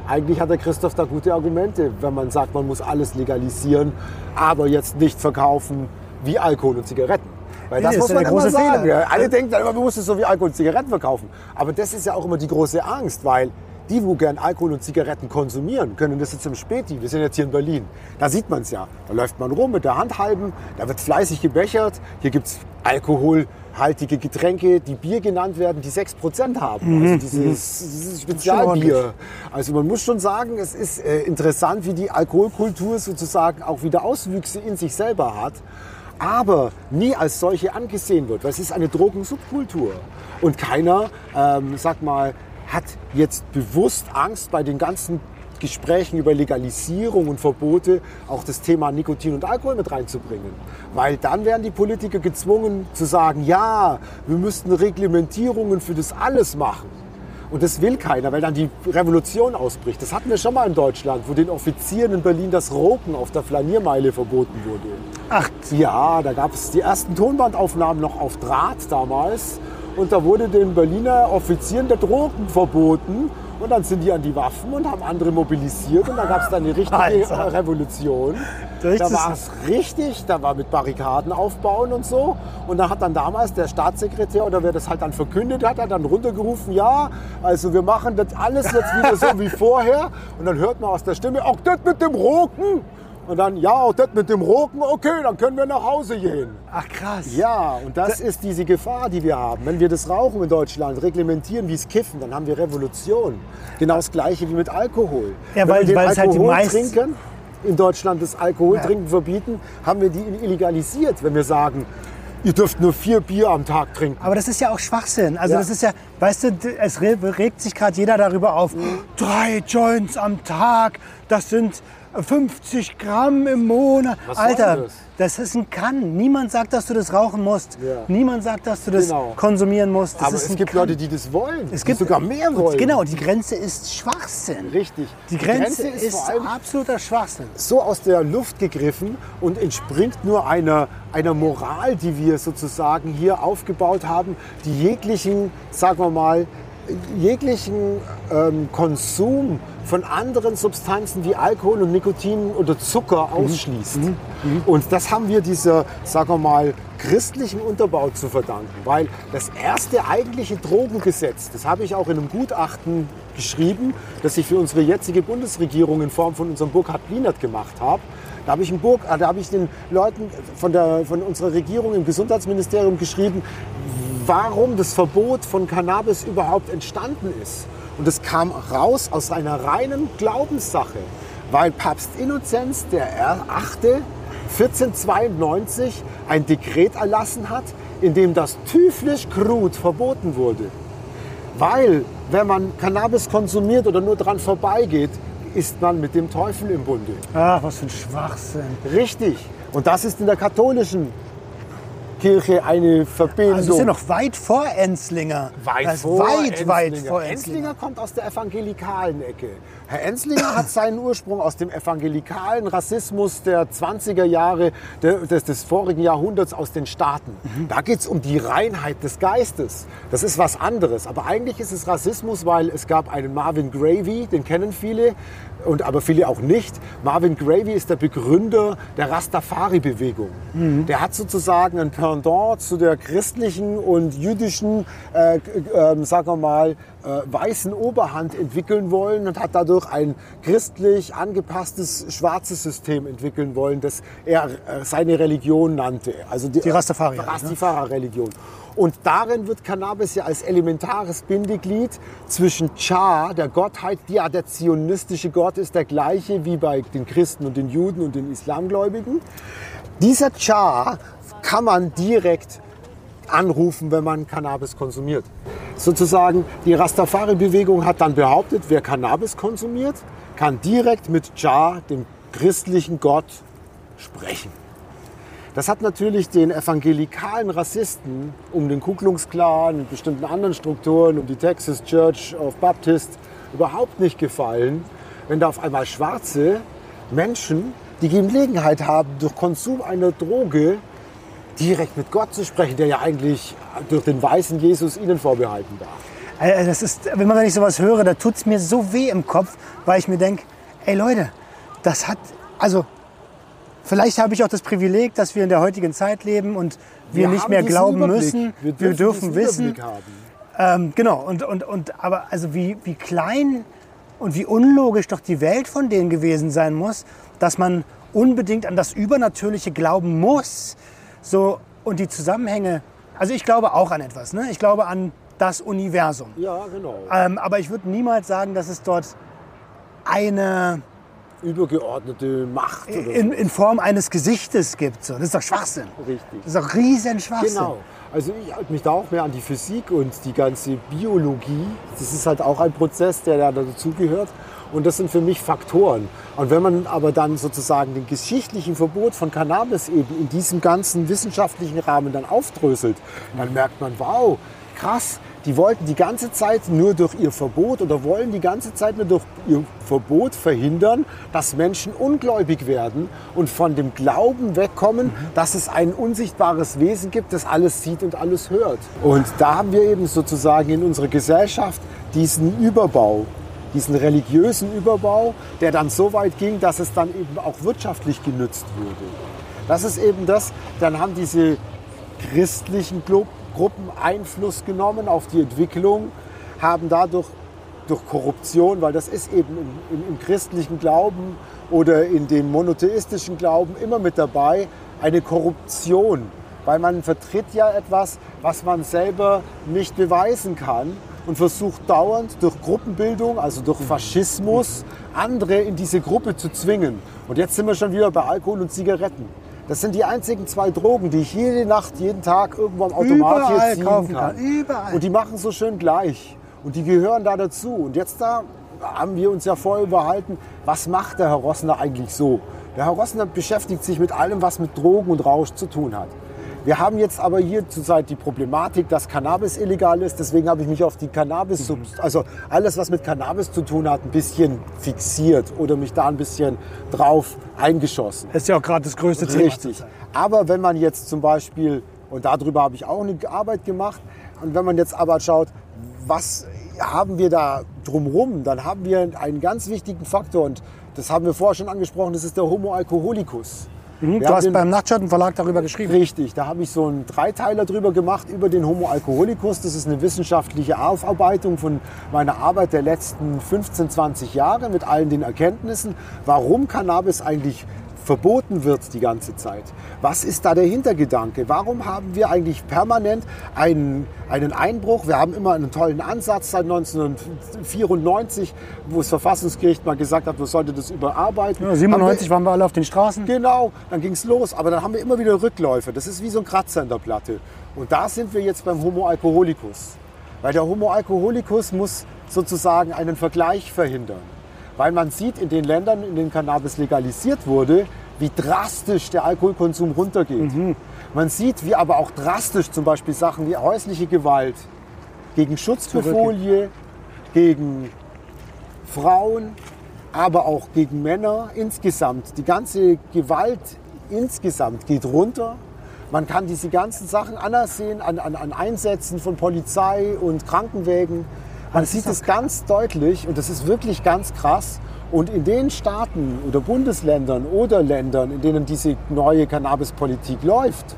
Speaker 2: eigentlich hat der Christoph da gute Argumente, wenn man sagt, man muss alles legalisieren, aber jetzt nicht verkaufen wie Alkohol und Zigaretten. Weil das
Speaker 1: das
Speaker 2: muss man immer
Speaker 1: große
Speaker 2: sagen.
Speaker 1: Fehler.
Speaker 2: Alle denken dann immer, man muss es so wie Alkohol und Zigaretten verkaufen. Aber das ist ja auch immer die große Angst, weil die, wo gern Alkohol und Zigaretten konsumieren, können das jetzt im Späti. Wir sind jetzt hier in Berlin. Da sieht man es ja. Da läuft man rum mit der Hand halben, da wird fleißig gebechert. Hier gibt es alkoholhaltige Getränke, die Bier genannt werden, die 6% haben. Also dieses, dieses Spezialbier. Also man muss schon sagen, es ist äh, interessant, wie die Alkoholkultur sozusagen auch wieder Auswüchse in sich selber hat aber nie als solche angesehen wird, weil es ist eine Drogensubkultur. Und keiner, ähm, sag mal, hat jetzt bewusst Angst bei den ganzen Gesprächen über Legalisierung und Verbote auch das Thema Nikotin und Alkohol mit reinzubringen. Weil dann wären die Politiker gezwungen zu sagen, ja, wir müssten Reglementierungen für das alles machen. Und das will keiner, weil dann die Revolution ausbricht. Das hatten wir schon mal in Deutschland, wo den Offizieren in Berlin das Roken auf der Flaniermeile verboten wurde.
Speaker 1: Ach,
Speaker 2: Ja, da gab es die ersten Tonbandaufnahmen noch auf Draht damals. Und da wurde den Berliner Offizieren der Drogen verboten. Und dann sind die an die Waffen und haben andere mobilisiert. Und da gab es dann eine richtige
Speaker 1: Alter.
Speaker 2: Revolution. Da war es richtig, da war mit Barrikaden aufbauen und so. Und da hat dann damals der Staatssekretär oder wer das halt dann verkündet hat, hat dann runtergerufen, ja, also wir machen das alles jetzt wieder so wie vorher. Und dann hört man aus der Stimme, auch das mit dem Roken. Und dann, ja, auch das mit dem Roken, okay, dann können wir nach Hause gehen.
Speaker 1: ach krass.
Speaker 2: Ja, und das ist diese Gefahr, die wir haben. Wenn wir das Rauchen in Deutschland reglementieren wie es Kiffen, dann haben wir Revolution. Genau das Gleiche wie mit Alkohol.
Speaker 1: Ja,
Speaker 2: Wenn
Speaker 1: weil-
Speaker 2: wir den
Speaker 1: weil halt die
Speaker 2: Alkohol
Speaker 1: meist-
Speaker 2: trinken, in Deutschland das Alkoholtrinken verbieten, haben wir die illegalisiert, wenn wir sagen, ihr dürft nur vier Bier am Tag trinken.
Speaker 1: Aber das ist ja auch Schwachsinn. Also
Speaker 2: Ja.
Speaker 1: das ist ja, weißt du, es re- regt sich gerade jeder darüber auf.
Speaker 2: Mhm.
Speaker 1: Drei Joints am Tag, das sind 50 Gramm im Monat.
Speaker 2: Was
Speaker 1: Alter,
Speaker 2: das?
Speaker 1: das ist ein Kann. Niemand sagt, dass du das rauchen musst.
Speaker 2: Ja.
Speaker 1: Niemand sagt, dass du das
Speaker 2: Genau.
Speaker 1: konsumieren musst. Das
Speaker 2: Aber
Speaker 1: ist
Speaker 2: es gibt
Speaker 1: Kann.
Speaker 2: Leute, die das wollen,
Speaker 1: es
Speaker 2: die
Speaker 1: gibt
Speaker 2: sogar mehr wollen.
Speaker 1: Genau, die Grenze ist Schwachsinn.
Speaker 2: Richtig.
Speaker 1: Die Grenze,
Speaker 2: ist
Speaker 1: ist,
Speaker 2: vor allem
Speaker 1: absoluter Schwachsinn.
Speaker 2: so aus der Luft gegriffen und entspringt nur einer, einer Moral, die wir sozusagen hier aufgebaut haben, die jeglichen, sagen wir mal, jeglichen ähm, Konsum von anderen Substanzen wie Alkohol und Nikotin oder Zucker ausschließt. Und das haben wir dieser, sagen wir mal, christlichen Unterbau zu verdanken, weil das erste eigentliche Drogengesetz, das habe ich auch in einem Gutachten geschrieben, das ich für unsere jetzige Bundesregierung in Form von unserem Burkhard Blinert gemacht habe. Da habe ich, Burg, äh, da habe ich den Leuten von, der, von unserer Regierung im Gesundheitsministerium geschrieben, warum das Verbot von Cannabis überhaupt entstanden ist. Und es kam raus aus einer reinen Glaubenssache, weil Papst Innozenz der Achte 1492 ein Dekret erlassen hat, in dem das Tüflisch Krut verboten wurde. Weil, wenn man Cannabis konsumiert oder nur dran vorbeigeht, ist man mit dem Teufel im Bunde.
Speaker 1: Ach, was für ein Schwachsinn.
Speaker 2: Richtig. Und das ist in der katholischen Kirche eine Verbindung.
Speaker 1: Also das ist ja noch weit vor Enzlinger.
Speaker 2: Weit
Speaker 1: das ist
Speaker 2: vor
Speaker 1: weit, weit
Speaker 2: Enzlinger.
Speaker 1: vor
Speaker 2: Enzlinger
Speaker 1: Enzlinger.
Speaker 2: kommt aus der evangelikalen Ecke. Herr Enzlinger hat seinen Ursprung aus dem evangelikalen Rassismus der 20er Jahre de- des, des vorigen Jahrhunderts aus den Staaten. Da geht es um die Reinheit des Geistes. Das ist was anderes. Aber eigentlich ist es Rassismus, weil es gab einen Marvin Gravy, den kennen viele, und aber viele auch nicht. Marvin Gravy ist der Begründer der Rastafari-Bewegung. Der hat sozusagen ein Pendant zu der christlichen und jüdischen, äh, äh, sagen wir mal, äh, weißen Oberhand entwickeln wollen und hat dadurch ein christlich angepasstes schwarzes System entwickeln wollen, das er äh, seine Religion nannte. Also die,
Speaker 1: Die Rastafari, ne?
Speaker 2: Und darin wird Cannabis ja als elementares Bindeglied zwischen Cha, der Gottheit, ja der zionistische Gott ist, der gleiche wie bei den Christen und den Juden und den Islamgläubigen. Dieser Cha kann man direkt anrufen, wenn man Cannabis konsumiert. Sozusagen, die Rastafari-Bewegung hat dann behauptet, wer Cannabis konsumiert, kann direkt mit Jah, dem christlichen Gott, sprechen. Das hat natürlich den evangelikalen Rassisten um den Ku Klux Klan und bestimmten anderen Strukturen, um die Texas Church of Baptist überhaupt nicht gefallen, wenn da auf einmal schwarze Menschen die Gelegenheit haben, durch Konsum einer Droge direkt mit Gott zu sprechen, der ja eigentlich durch den weißen Jesus ihnen vorbehalten war.
Speaker 1: Äh, Das ist, wenn man wenn ich sowas höre, da tut es mir so weh im Kopf, weil ich mir denke, ey Leute, das hat, also vielleicht habe ich auch das Privileg, dass wir in der heutigen Zeit leben und wir, nicht
Speaker 2: haben
Speaker 1: mehr glauben müssen.
Speaker 2: Wir
Speaker 1: Wir
Speaker 2: dürfen,
Speaker 1: dürfen
Speaker 2: diesen
Speaker 1: wissen. Ähm, genau, und, und, und aber also wie, wie klein und wie unlogisch doch die Welt von denen gewesen sein muss, dass man unbedingt an das Übernatürliche glauben muss. So, und die Zusammenhänge, also ich glaube auch an etwas, ne? ich glaube an das Universum.
Speaker 2: Ja, genau.
Speaker 1: Ähm, aber ich würde niemals sagen, dass es dort eine
Speaker 2: Übergeordnete Macht
Speaker 1: in, in Form eines Gesichtes gibt. So. Das ist doch Schwachsinn.
Speaker 2: Richtig.
Speaker 1: Das ist doch riesen Schwachsinn.
Speaker 2: Genau. Also ich halte mich da auch mehr an die Physik und die ganze Biologie. Das ist halt auch ein Prozess, der da dazugehört. Und das sind für mich Faktoren. Und wenn man aber dann sozusagen den geschichtlichen Verbot von Cannabis eben in diesem ganzen wissenschaftlichen Rahmen dann aufdröselt, dann merkt man, wow, krass, die wollten die ganze Zeit nur durch ihr Verbot oder wollen die ganze Zeit nur durch ihr Verbot verhindern, dass Menschen ungläubig werden und von dem Glauben wegkommen, dass es ein unsichtbares Wesen gibt, das alles sieht und alles hört. Und da haben wir eben sozusagen in unserer Gesellschaft diesen Überbau, diesen religiösen Überbau, der dann so weit ging, dass es dann eben auch wirtschaftlich genützt wurde. Das ist eben das, dann haben diese christlichen Gruppen Einfluss genommen auf die Entwicklung, haben dadurch durch Korruption, weil das ist eben im, im, im christlichen Glauben oder in dem monotheistischen Glauben immer mit dabei, eine Korruption, weil man vertritt ja etwas, was man selber nicht beweisen kann und versucht dauernd durch Gruppenbildung, also durch Faschismus, andere in diese Gruppe zu zwingen. Und jetzt sind wir schon wieder bei Alkohol und Zigaretten. Das sind die einzigen zwei Drogen, die ich jede Nacht, jeden Tag irgendwo am Automat
Speaker 1: Überall
Speaker 2: hier ziehen
Speaker 1: kaufen
Speaker 2: kann.
Speaker 1: kann. Überall.
Speaker 2: Und die machen so schön gleich. Und die gehören da dazu. Und jetzt da haben wir uns ja vorher überhalten, was macht der Herr Rossner eigentlich so? Der Herr Rossner beschäftigt sich mit allem, was mit Drogen und Rausch zu tun hat. Wir haben jetzt aber hier zurzeit die Problematik, dass Cannabis illegal ist. Deswegen habe ich mich auf die Cannabis, also alles, was mit Cannabis zu tun hat, ein bisschen fixiert oder mich da ein bisschen drauf eingeschossen.
Speaker 1: Das ist ja auch gerade das größte Thema.
Speaker 2: Richtig. Aber wenn man jetzt zum Beispiel, und darüber habe ich auch eine Arbeit gemacht, und wenn man jetzt aber schaut, was haben wir da drumrum, dann haben wir einen ganz wichtigen Faktor und das haben wir vorher schon angesprochen, das ist der Homo alcoholicus.
Speaker 1: Mhm, du hast
Speaker 2: den-
Speaker 1: beim Nachtschattenverlag darüber geschrieben.
Speaker 2: Richtig, da habe ich so einen Dreiteiler drüber gemacht über den Homo alcoholicus. Das ist eine wissenschaftliche Aufarbeitung von meiner Arbeit der letzten 15, 20 Jahre mit allen den Erkenntnissen, warum Cannabis eigentlich verboten wird die ganze Zeit. Was ist da der Hintergedanke? Warum haben wir eigentlich permanent einen, einen Einbruch? Wir haben immer einen tollen Ansatz seit 1994, wo das Verfassungsgericht mal gesagt hat, man sollte das überarbeiten.
Speaker 1: Ja,
Speaker 2: Haben
Speaker 1: 97
Speaker 2: wir-
Speaker 1: waren wir alle auf den Straßen.
Speaker 2: Genau, dann ging es los. Aber dann haben wir immer wieder Rückläufe. Das ist wie so ein Kratzer in der Platte. Und da sind wir jetzt beim Homo alcoholicus. Weil der Homo alcoholicus muss sozusagen einen Vergleich verhindern. Weil man sieht in den Ländern, in denen Cannabis legalisiert wurde, wie drastisch der Alkoholkonsum runtergeht. Man sieht, wie aber auch drastisch zum Beispiel Sachen wie häusliche Gewalt gegen Schutzbefolie, gegen Frauen, aber auch gegen Männer insgesamt. Die ganze Gewalt insgesamt geht runter. Man kann diese ganzen Sachen anersehen an, an, an Einsätzen von Polizei und Krankenwägen. Man
Speaker 1: Das
Speaker 2: sieht es ganz deutlich und das ist wirklich ganz krass. Und in den Staaten oder Bundesländern oder Ländern, in denen diese neue Cannabispolitik läuft,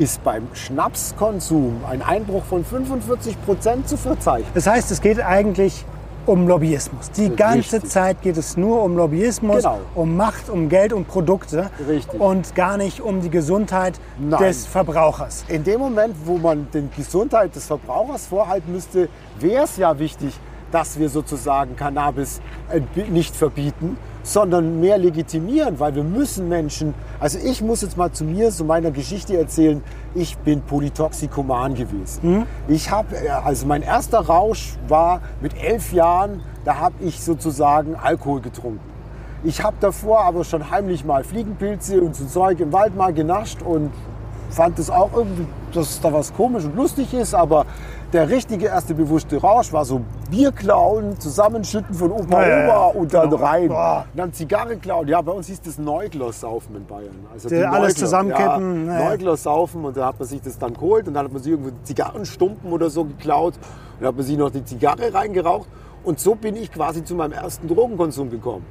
Speaker 2: ist beim Schnapskonsum ein Einbruch von 45 Prozent zu verzeichnen.
Speaker 1: Das heißt, es geht eigentlich um Lobbyismus. Die ganze
Speaker 2: Richtig.
Speaker 1: Zeit geht es nur um Lobbyismus,
Speaker 2: Genau.
Speaker 1: um Macht, um Geld, um Produkte
Speaker 2: Richtig.
Speaker 1: und gar nicht um die Gesundheit
Speaker 2: Nein.
Speaker 1: des Verbrauchers.
Speaker 2: In dem Moment, wo man den Gesundheit des Verbrauchers vorhalten müsste, wäre es ja wichtig, dass wir sozusagen Cannabis äh, nicht verbieten, sondern mehr legitimieren, weil wir müssen Menschen, also ich muss jetzt mal zu mir, zu meiner Geschichte erzählen, ich bin Polytoxikoman gewesen. Ich habe, also mein erster Rausch war mit elf Jahren, da habe ich sozusagen Alkohol getrunken. Ich habe davor aber schon heimlich mal Fliegenpilze und so Zeug im Wald mal genascht und fand es auch irgendwie, dass da was komisch und lustig ist, aber der richtige erste bewusste Rausch war so Bier klauen, zusammenschütten von Opa
Speaker 1: Ja.
Speaker 2: Opa und dann
Speaker 1: Genau.
Speaker 2: rein.
Speaker 1: Boah.
Speaker 2: Und dann Zigarre klauen. Ja, bei uns hieß das Neuglos saufen in Bayern. Also die
Speaker 1: alles zusammenkippen,
Speaker 2: Ja,
Speaker 1: ja, ja.
Speaker 2: Neuglos saufen und da hat man sich das dann geholt und dann hat man sich irgendwo Zigarrenstumpen oder so geklaut und dann hat man sich noch die Zigarre reingeraucht und so bin ich quasi zu meinem ersten Drogenkonsum gekommen.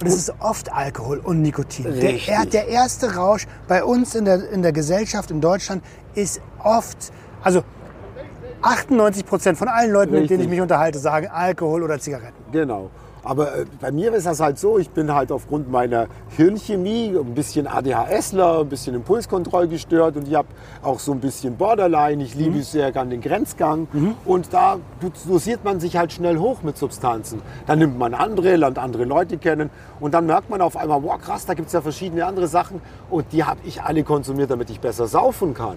Speaker 1: Und es ist oft Alkohol und Nikotin. Der, er- der erste Rausch bei uns in der, in der Gesellschaft in Deutschland ist oft, also 98 Prozent von allen Leuten, mit denen ich
Speaker 2: Richtig.
Speaker 1: mich unterhalte, sagen Alkohol oder Zigaretten.
Speaker 2: Genau. Aber äh, bei mir ist das halt so, ich bin halt aufgrund meiner Hirnchemie ein bisschen ADHSler, ein bisschen Impulskontroll gestört und ich habe auch so ein bisschen Borderline. Ich liebe sehr gern den Grenzgang und da dosiert man sich halt schnell hoch mit Substanzen. Dann nimmt man andere, lernt andere Leute kennen und dann merkt man auf einmal, wow krass, da gibt es ja verschiedene andere Sachen und die habe ich alle konsumiert, damit ich besser saufen kann.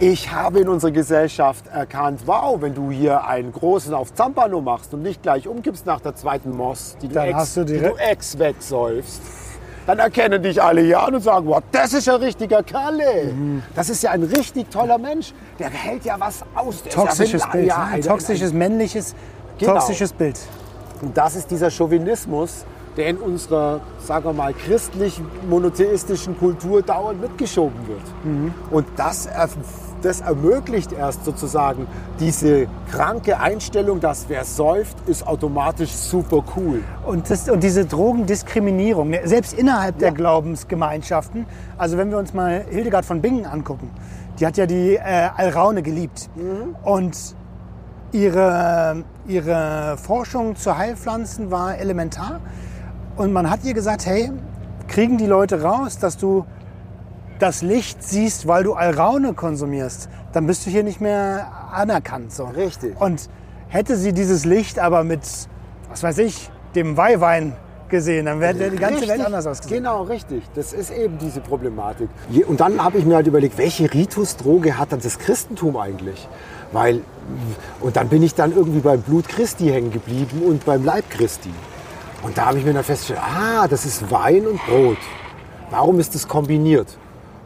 Speaker 2: Ich habe in unserer Gesellschaft erkannt, wow, wenn du hier einen großen auf Zampano machst und nicht gleich umkippst nach der zweiten Moss, die du,
Speaker 1: Dann
Speaker 2: ex,
Speaker 1: hast du
Speaker 2: die du ex wegsäufst, dann erkennen dich alle hier an und sagen, wow, das ist ja ein richtiger Kalle. Das ist ja ein richtig toller Mensch. Der hält ja was aus. Der
Speaker 1: Toxisches
Speaker 2: ja,
Speaker 1: Bild.
Speaker 2: Ja,
Speaker 1: ne?
Speaker 2: ein-
Speaker 1: Toxisches, männliches,
Speaker 2: Genau.
Speaker 1: toxisches Bild.
Speaker 2: und das ist dieser Chauvinismus, der in unserer, sagen wir mal, christlich-monotheistischen Kultur dauernd mitgeschoben wird. Und das, das ermöglicht erst sozusagen diese kranke Einstellung, dass wer säuft, ist automatisch super cool.
Speaker 1: Und, das, und diese Drogendiskriminierung, ne, selbst innerhalb der
Speaker 2: Ja.
Speaker 1: Glaubensgemeinschaften, also wenn wir uns mal Hildegard von Bingen angucken, die hat ja die äh, Alraune geliebt. Und ihre, ihre Forschung zu Heilpflanzen war elementar. Und man hat ihr gesagt, hey, kriegen die Leute raus, dass du das Licht siehst, weil du Alraune konsumierst, dann bist du hier nicht mehr anerkannt. So.
Speaker 2: Richtig.
Speaker 1: Und hätte sie dieses Licht aber mit, was weiß ich, dem Weihwein gesehen, dann wäre die ganze Welt
Speaker 2: Richtig,
Speaker 1: anders ausgesehen.
Speaker 2: Genau, richtig. Das ist eben diese Problematik. Und dann habe ich mir halt überlegt, welche Ritusdroge hat dann das Christentum eigentlich? Weil, und dann bin ich dann irgendwie beim Blut Christi hängen geblieben und beim Leib Christi. Und da habe ich mir dann festgestellt, ah, das ist Wein und Brot. Warum ist das kombiniert?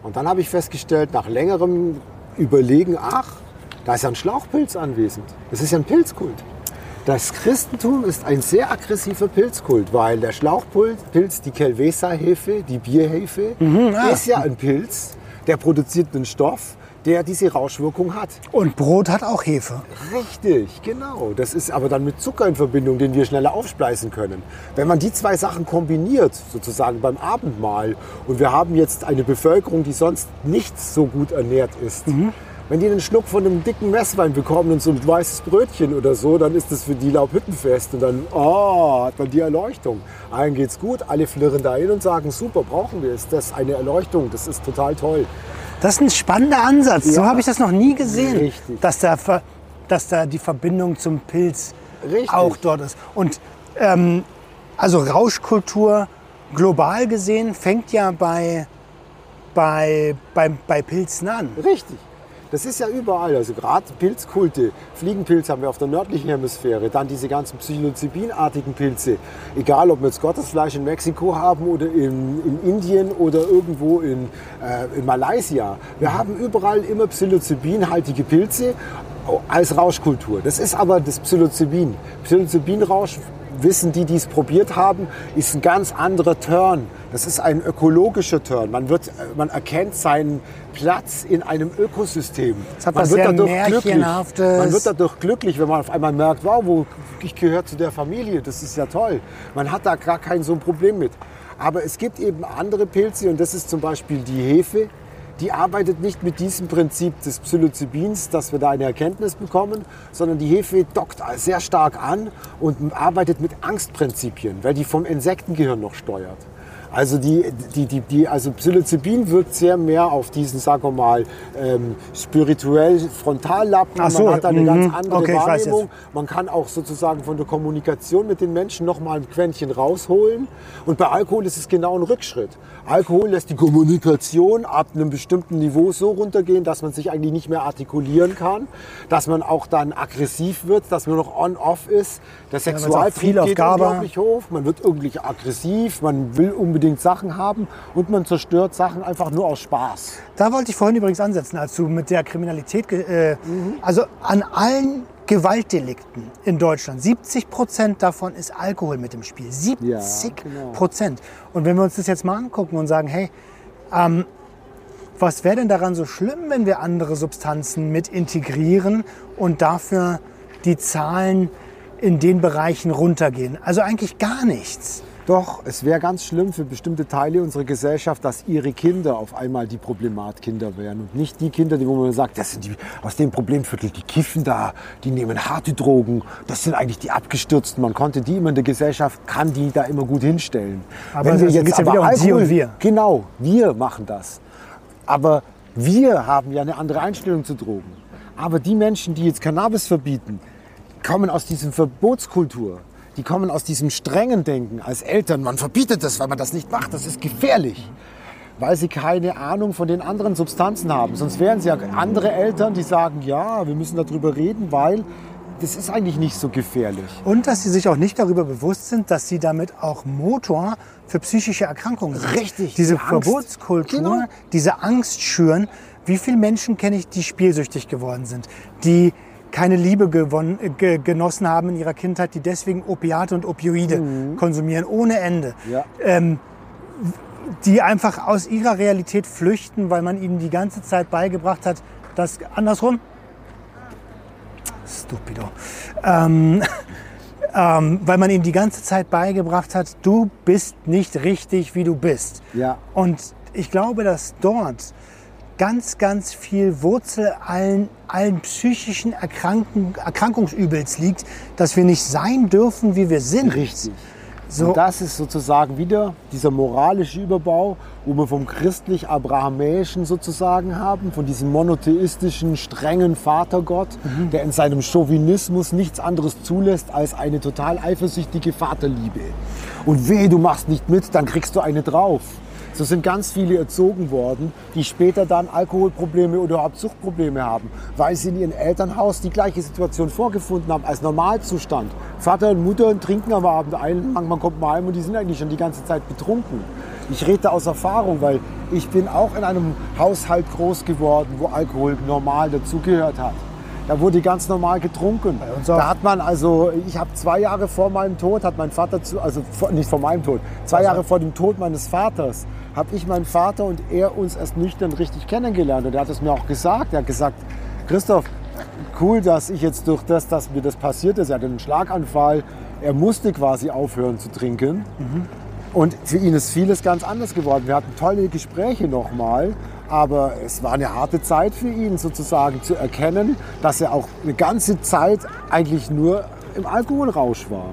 Speaker 2: Und dann habe ich festgestellt, nach längerem Überlegen, ach, da ist ja ein Schlauchpilz anwesend. Das ist ja ein Pilzkult. Das Christentum ist ein sehr aggressiver Pilzkult, weil der Schlauchpilz, die Kelvesa-Hefe, die Bierhefe, ist ja ein Pilz, der produziert einen Stoff, der diese Rauschwirkung hat.
Speaker 1: Und Brot hat auch Hefe.
Speaker 2: Richtig, genau. Das ist aber dann mit Zucker in Verbindung, den wir schneller aufspleißen können. Wenn man die zwei Sachen kombiniert, sozusagen beim Abendmahl, und wir haben jetzt eine Bevölkerung, die sonst nicht so gut ernährt ist, wenn die einen Schluck von einem dicken Messwein bekommen und so ein weißes Brötchen oder so, dann ist das für die Laubhüttenfest und dann oh, hat man die Erleuchtung. Allen geht's gut, alle flirren da hin und sagen, super, brauchen wir es. Das ist eine Erleuchtung, das ist total toll.
Speaker 1: Das ist ein spannender Ansatz. So
Speaker 2: Ja.
Speaker 1: habe ich das noch nie gesehen,
Speaker 2: Richtig.
Speaker 1: Dass, da, dass da die Verbindung zum Pilz
Speaker 2: Richtig.
Speaker 1: auch dort ist. Und ähm, also Rauschkultur global gesehen fängt ja bei, bei, bei, bei Pilzen an.
Speaker 2: Richtig. Das ist ja überall. Also gerade Pilzkulte. Fliegenpilz haben wir auf der nördlichen Hemisphäre. Dann diese ganzen Psilocybinartigen Pilze. Egal, ob wir jetzt Gottesfleisch in Mexiko haben oder in, in Indien oder irgendwo in, äh, in Malaysia. Wir haben überall immer Psilocybinhaltige Pilze als Rauschkultur. Das ist aber das Psilocybin. Psilocybinrausch wissen die, die es probiert haben, ist ein ganz anderer Turn. Das ist ein ökologischer Turn. Man, wird, äh, man erkennt seinen Platz in einem Ökosystem.
Speaker 1: Das hat
Speaker 2: man wird dadurch glücklich. Man wird dadurch glücklich, wenn man auf einmal merkt, wow, wo, ich gehöre zu der Familie. Das ist ja toll. Man hat da gar kein so ein Problem mit. Aber es gibt eben andere Pilze und das ist zum Beispiel die Hefe. Die arbeitet nicht mit diesem Prinzip des Psilocybins, dass wir da eine Erkenntnis bekommen, sondern die Hefe dockt sehr stark an und arbeitet mit Angstprinzipien, weil die vom Insektengehirn noch steuert. Also, die, die, die, die, also Psilocybin wirkt sehr mehr auf diesen, sagen wir mal, ähm, spirituell Frontallappen.
Speaker 1: Ach so,
Speaker 2: Man hat da eine
Speaker 1: mhm.
Speaker 2: ganz andere
Speaker 1: Okay,
Speaker 2: Wahrnehmung. Man kann auch sozusagen von der Kommunikation mit den Menschen noch mal ein Quäntchen rausholen. Und bei Alkohol ist es genau ein Rückschritt. Alkohol lässt die Kommunikation ab einem bestimmten Niveau so runtergehen, dass man sich eigentlich nicht mehr artikulieren kann, dass man auch dann aggressiv wird, dass man noch on-off ist. Der Sexualtrieb
Speaker 1: auf
Speaker 2: geht
Speaker 1: GABA.
Speaker 2: unglaublich hoch, man wird irgendwie aggressiv, man will unbedingt Sachen haben und man zerstört Sachen einfach nur aus Spaß.
Speaker 1: Da wollte ich vorhin übrigens ansetzen, als du mit der Kriminalität, äh, also an allen Gewaltdelikten in Deutschland, 70 Prozent davon ist Alkohol mit im Spiel. 70
Speaker 2: Ja, genau.
Speaker 1: Prozent. Und wenn wir uns das jetzt mal angucken und sagen, hey, ähm, was wäre denn daran so schlimm, wenn wir andere Substanzen mit integrieren und dafür die Zahlen in den Bereichen runtergehen? Also eigentlich gar nichts.
Speaker 2: Doch, es wäre ganz schlimm für bestimmte Teile unserer Gesellschaft, dass ihre Kinder auf einmal die Problematkinder wären und nicht die Kinder, die wo man sagt, das sind die aus dem Problemviertel, die kiffen da, die nehmen harte Drogen, das sind eigentlich die Abgestürzten. Man konnte die immer in der Gesellschaft, kann die da immer gut hinstellen.
Speaker 1: Aber es geht's ja wieder um Sie und wir.
Speaker 2: Genau, wir machen das. Aber wir haben ja eine andere Einstellung zu Drogen. Aber die Menschen, die jetzt Cannabis verbieten, kommen aus diesem Verbotskultur. Die kommen aus diesem strengen Denken als Eltern. Man verbietet das, weil man das nicht macht. Das ist gefährlich. Weil sie keine Ahnung von den anderen Substanzen haben. Sonst wären sie ja andere Eltern, die sagen, ja, wir müssen darüber reden, weil das ist eigentlich nicht so gefährlich.
Speaker 1: Und dass sie sich auch nicht darüber bewusst sind, dass sie damit auch Motor für psychische Erkrankungen sind.
Speaker 2: Richtig,
Speaker 1: Diese
Speaker 2: die.
Speaker 1: Verbotskultur,
Speaker 2: Genau.
Speaker 1: diese Angst schüren. Wie viele Menschen kenne ich, die spielsüchtig geworden sind, die keine Liebe gewonnen, äh, ge, genossen haben in ihrer Kindheit, die deswegen Opiate und Opioide konsumieren ohne Ende.
Speaker 2: Mhm. Ja.
Speaker 1: Ähm, die einfach aus ihrer Realität flüchten, weil man ihnen die ganze Zeit beigebracht hat, dass andersrum. Stupido. Ähm, ähm, weil man ihnen die ganze Zeit beigebracht hat, du bist nicht richtig, wie du bist.
Speaker 2: Ja.
Speaker 1: Und ich glaube, dass dort ganz, ganz viel Wurzel allen, allen psychischen Erkranken, Erkrankungsübels liegt, dass wir nicht sein dürfen, wie wir sind.
Speaker 2: Richtig.
Speaker 1: So,
Speaker 2: Und das ist sozusagen wieder dieser moralische Überbau, wo wir vom christlich-abrahamäischen sozusagen haben, von diesem monotheistischen, strengen Vatergott, der in seinem Chauvinismus nichts anderes zulässt als eine total eifersüchtige Vaterliebe. Und weh, du machst nicht mit, dann kriegst du eine drauf. So sind ganz viele erzogen worden, die später dann Alkoholprobleme oder überhaupt Suchtprobleme haben, weil sie in ihrem Elternhaus die gleiche Situation vorgefunden haben als Normalzustand. Vater und Mutter trinken am Abend ein, man kommt mal heim und die sind eigentlich schon die ganze Zeit betrunken. Ich rede da aus Erfahrung, weil ich bin auch in einem Haushalt groß geworden, wo Alkohol normal dazugehört hat. Da wurde ganz normal getrunken. Da hat man also, ich habe zwei Jahre vor meinem Tod, hat mein Vater zu, also vor, nicht vor meinem Tod, zwei Jahre vor dem Tod meines Vaters, habe ich meinen Vater und er uns erst nüchtern richtig kennengelernt. Und er hat es mir auch gesagt. Er hat gesagt, Christoph, cool, dass ich jetzt durch das, dass mir das passiert ist, er hatte einen Schlaganfall, er musste quasi aufhören zu trinken. Und für ihn ist vieles ganz anders geworden. Wir hatten tolle Gespräche nochmal, aber es war eine harte Zeit für ihn sozusagen zu erkennen, dass er auch eine ganze Zeit eigentlich nur im Alkoholrausch war.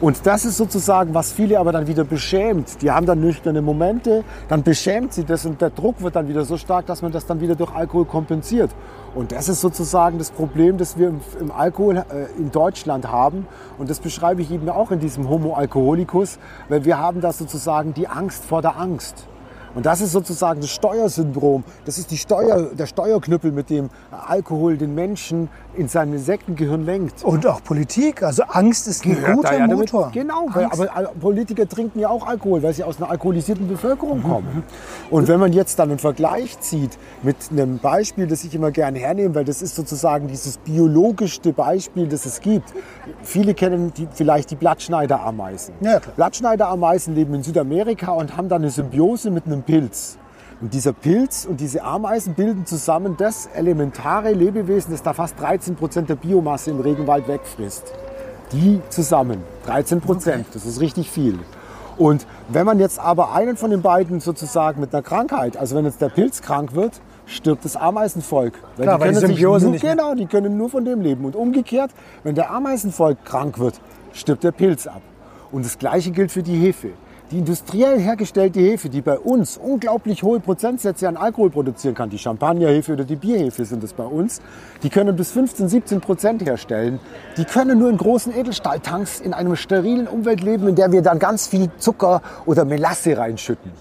Speaker 2: Und das ist sozusagen, was viele aber dann wieder beschämt. Die haben dann nüchterne Momente, dann beschämt sie das und der Druck wird dann wieder so stark, dass man das dann wieder durch Alkohol kompensiert. Und das ist sozusagen das Problem, das wir im, Alkohol äh, in Deutschland haben. Und das beschreibe ich eben auch in diesem Homo Alcoholicus, weil wir haben da sozusagen die Angst vor der Angst. Und das ist sozusagen das Steuersyndrom. Das ist die Steuer, der Steuerknüppel, mit dem Alkohol den Menschen in seinem Sektengehirn lenkt.
Speaker 1: und auch Politik. Also Angst ist ein
Speaker 2: Gehört
Speaker 1: guter
Speaker 2: ja damit-
Speaker 1: Motor.
Speaker 2: Genau, weil, aber Al- Politiker trinken ja auch Alkohol, weil sie aus einer alkoholisierten Bevölkerung kommen. Und wenn man jetzt dann einen Vergleich zieht mit einem Beispiel, das ich immer gerne hernehme, weil das ist sozusagen dieses biologischste Beispiel, das es gibt. Viele kennen die, vielleicht die Blattschneiderameisen.
Speaker 1: Ja.
Speaker 2: Blattschneiderameisen leben in Südamerika und haben dann eine Symbiose mit einem Pilz. Und dieser Pilz und diese Ameisen bilden zusammen das elementare Lebewesen, das da fast 13 Prozent der Biomasse im Regenwald wegfrisst. Die zusammen, 13 Prozent, das ist richtig viel. Und wenn man jetzt aber einen von den beiden sozusagen mit einer Krankheit, also wenn jetzt der Pilz krank wird, stirbt das Ameisenvolk.
Speaker 1: Klar, weil die
Speaker 2: können sich
Speaker 1: Symbiose
Speaker 2: nur,
Speaker 1: nicht mehr-
Speaker 2: Genau, die können nur von dem leben. Und umgekehrt, wenn der Ameisenvolk krank wird, stirbt der Pilz ab. Und das Gleiche gilt für die Hefe. Die industriell hergestellte Hefe, die bei uns unglaublich hohe Prozentsätze an Alkohol produzieren kann, die Champagnerhefe oder die Bierhefe sind es bei uns, die können bis 15, 17 Prozent herstellen. Die können nur in großen Edelstahltanks in einer sterilen Umwelt leben, in der wir dann ganz viel Zucker oder Melasse reinschütten.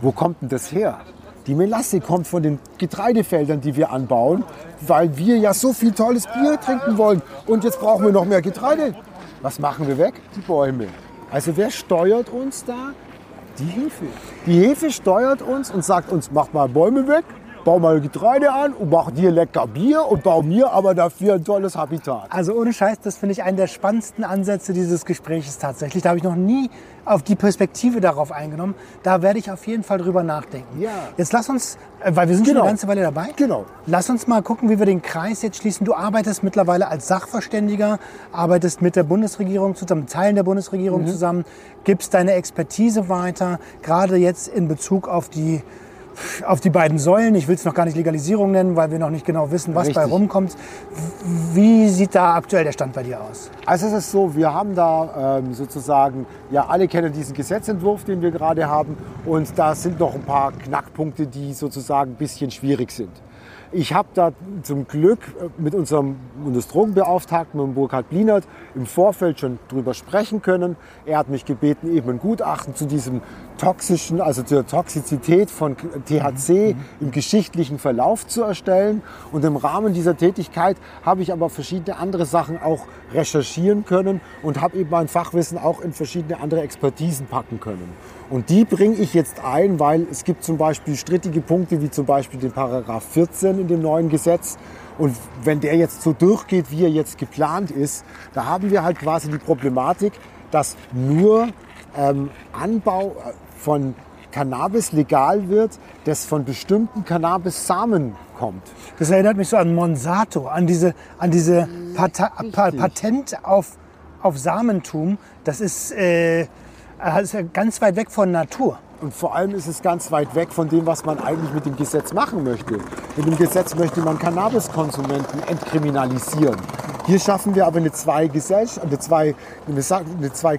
Speaker 2: Wo kommt denn das her? Die Melasse kommt von den Getreidefeldern, die wir anbauen, weil wir ja so viel tolles Bier trinken wollen. Und jetzt brauchen wir noch mehr Getreide. Was machen wir weg? Die Bäume. Also wer steuert uns da? Die Hefe. Die Hefe steuert uns und sagt uns, mach mal Bäume weg, bau mal Getreide an und mach dir lecker Bier und bau mir aber dafür ein tolles Habitat.
Speaker 1: Also ohne Scheiß, das finde ich einen der spannendsten Ansätze dieses Gesprächs tatsächlich. Da habe ich noch nie auf die Perspektive darauf eingenommen. Da werde ich auf jeden Fall drüber nachdenken.
Speaker 2: Ja.
Speaker 1: Jetzt lass uns, äh, weil wir sind schon
Speaker 2: Genau.
Speaker 1: eine ganze Weile dabei.
Speaker 2: Genau.
Speaker 1: Lass uns mal gucken, wie wir den Kreis jetzt schließen. Du arbeitest mittlerweile als Sachverständiger, arbeitest mit der Bundesregierung zusammen, mit Teilen der Bundesregierung
Speaker 2: Mhm.
Speaker 1: zusammen, gibst deine Expertise weiter, gerade jetzt in Bezug auf die auf die beiden Säulen. Ich will es noch gar nicht Legalisierung nennen, weil wir noch nicht genau wissen, was bei
Speaker 2: Richtig.
Speaker 1: rumkommt. Wie sieht da aktuell der Stand bei dir aus?
Speaker 2: Also es ist so, wir haben da ähm, sozusagen, ja alle kennen diesen Gesetzentwurf, den wir gerade haben und da sind noch ein paar Knackpunkte, die sozusagen ein bisschen schwierig sind. Ich habe da zum Glück äh, mit unserem Bundesdrogenbeauftragten, mit Burkhard Blinert, im Vorfeld schon drüber sprechen können. Er hat mich gebeten, eben ein Gutachten zu diesem toxischen, also zur Toxizität von THC im geschichtlichen Verlauf zu erstellen. Und im Rahmen dieser Tätigkeit habe ich aber verschiedene andere Sachen auch recherchieren können und habe eben mein Fachwissen auch in verschiedene andere Expertisen packen können. Und die bringe ich jetzt ein, weil es gibt zum Beispiel strittige Punkte, wie zum Beispiel den Paragraph 14 in dem neuen Gesetz. Und wenn der jetzt so durchgeht, wie er jetzt geplant ist, da haben wir halt quasi die Problematik, dass nur ähm, Anbau äh, von Cannabis legal wird, das von bestimmten Cannabis-Samen kommt.
Speaker 1: Das erinnert mich so an Monsanto, an diese, an diese Pata pa Patent auf, auf Samentum. Das ist, äh, das ist ja ganz weit weg von Natur.
Speaker 2: Und vor allem ist es ganz weit weg von dem, was man eigentlich mit dem Gesetz machen möchte. Mit dem Gesetz möchte man Cannabiskonsumenten entkriminalisieren. Hier schaffen wir aber eine zwei eine zwei, eine zwei.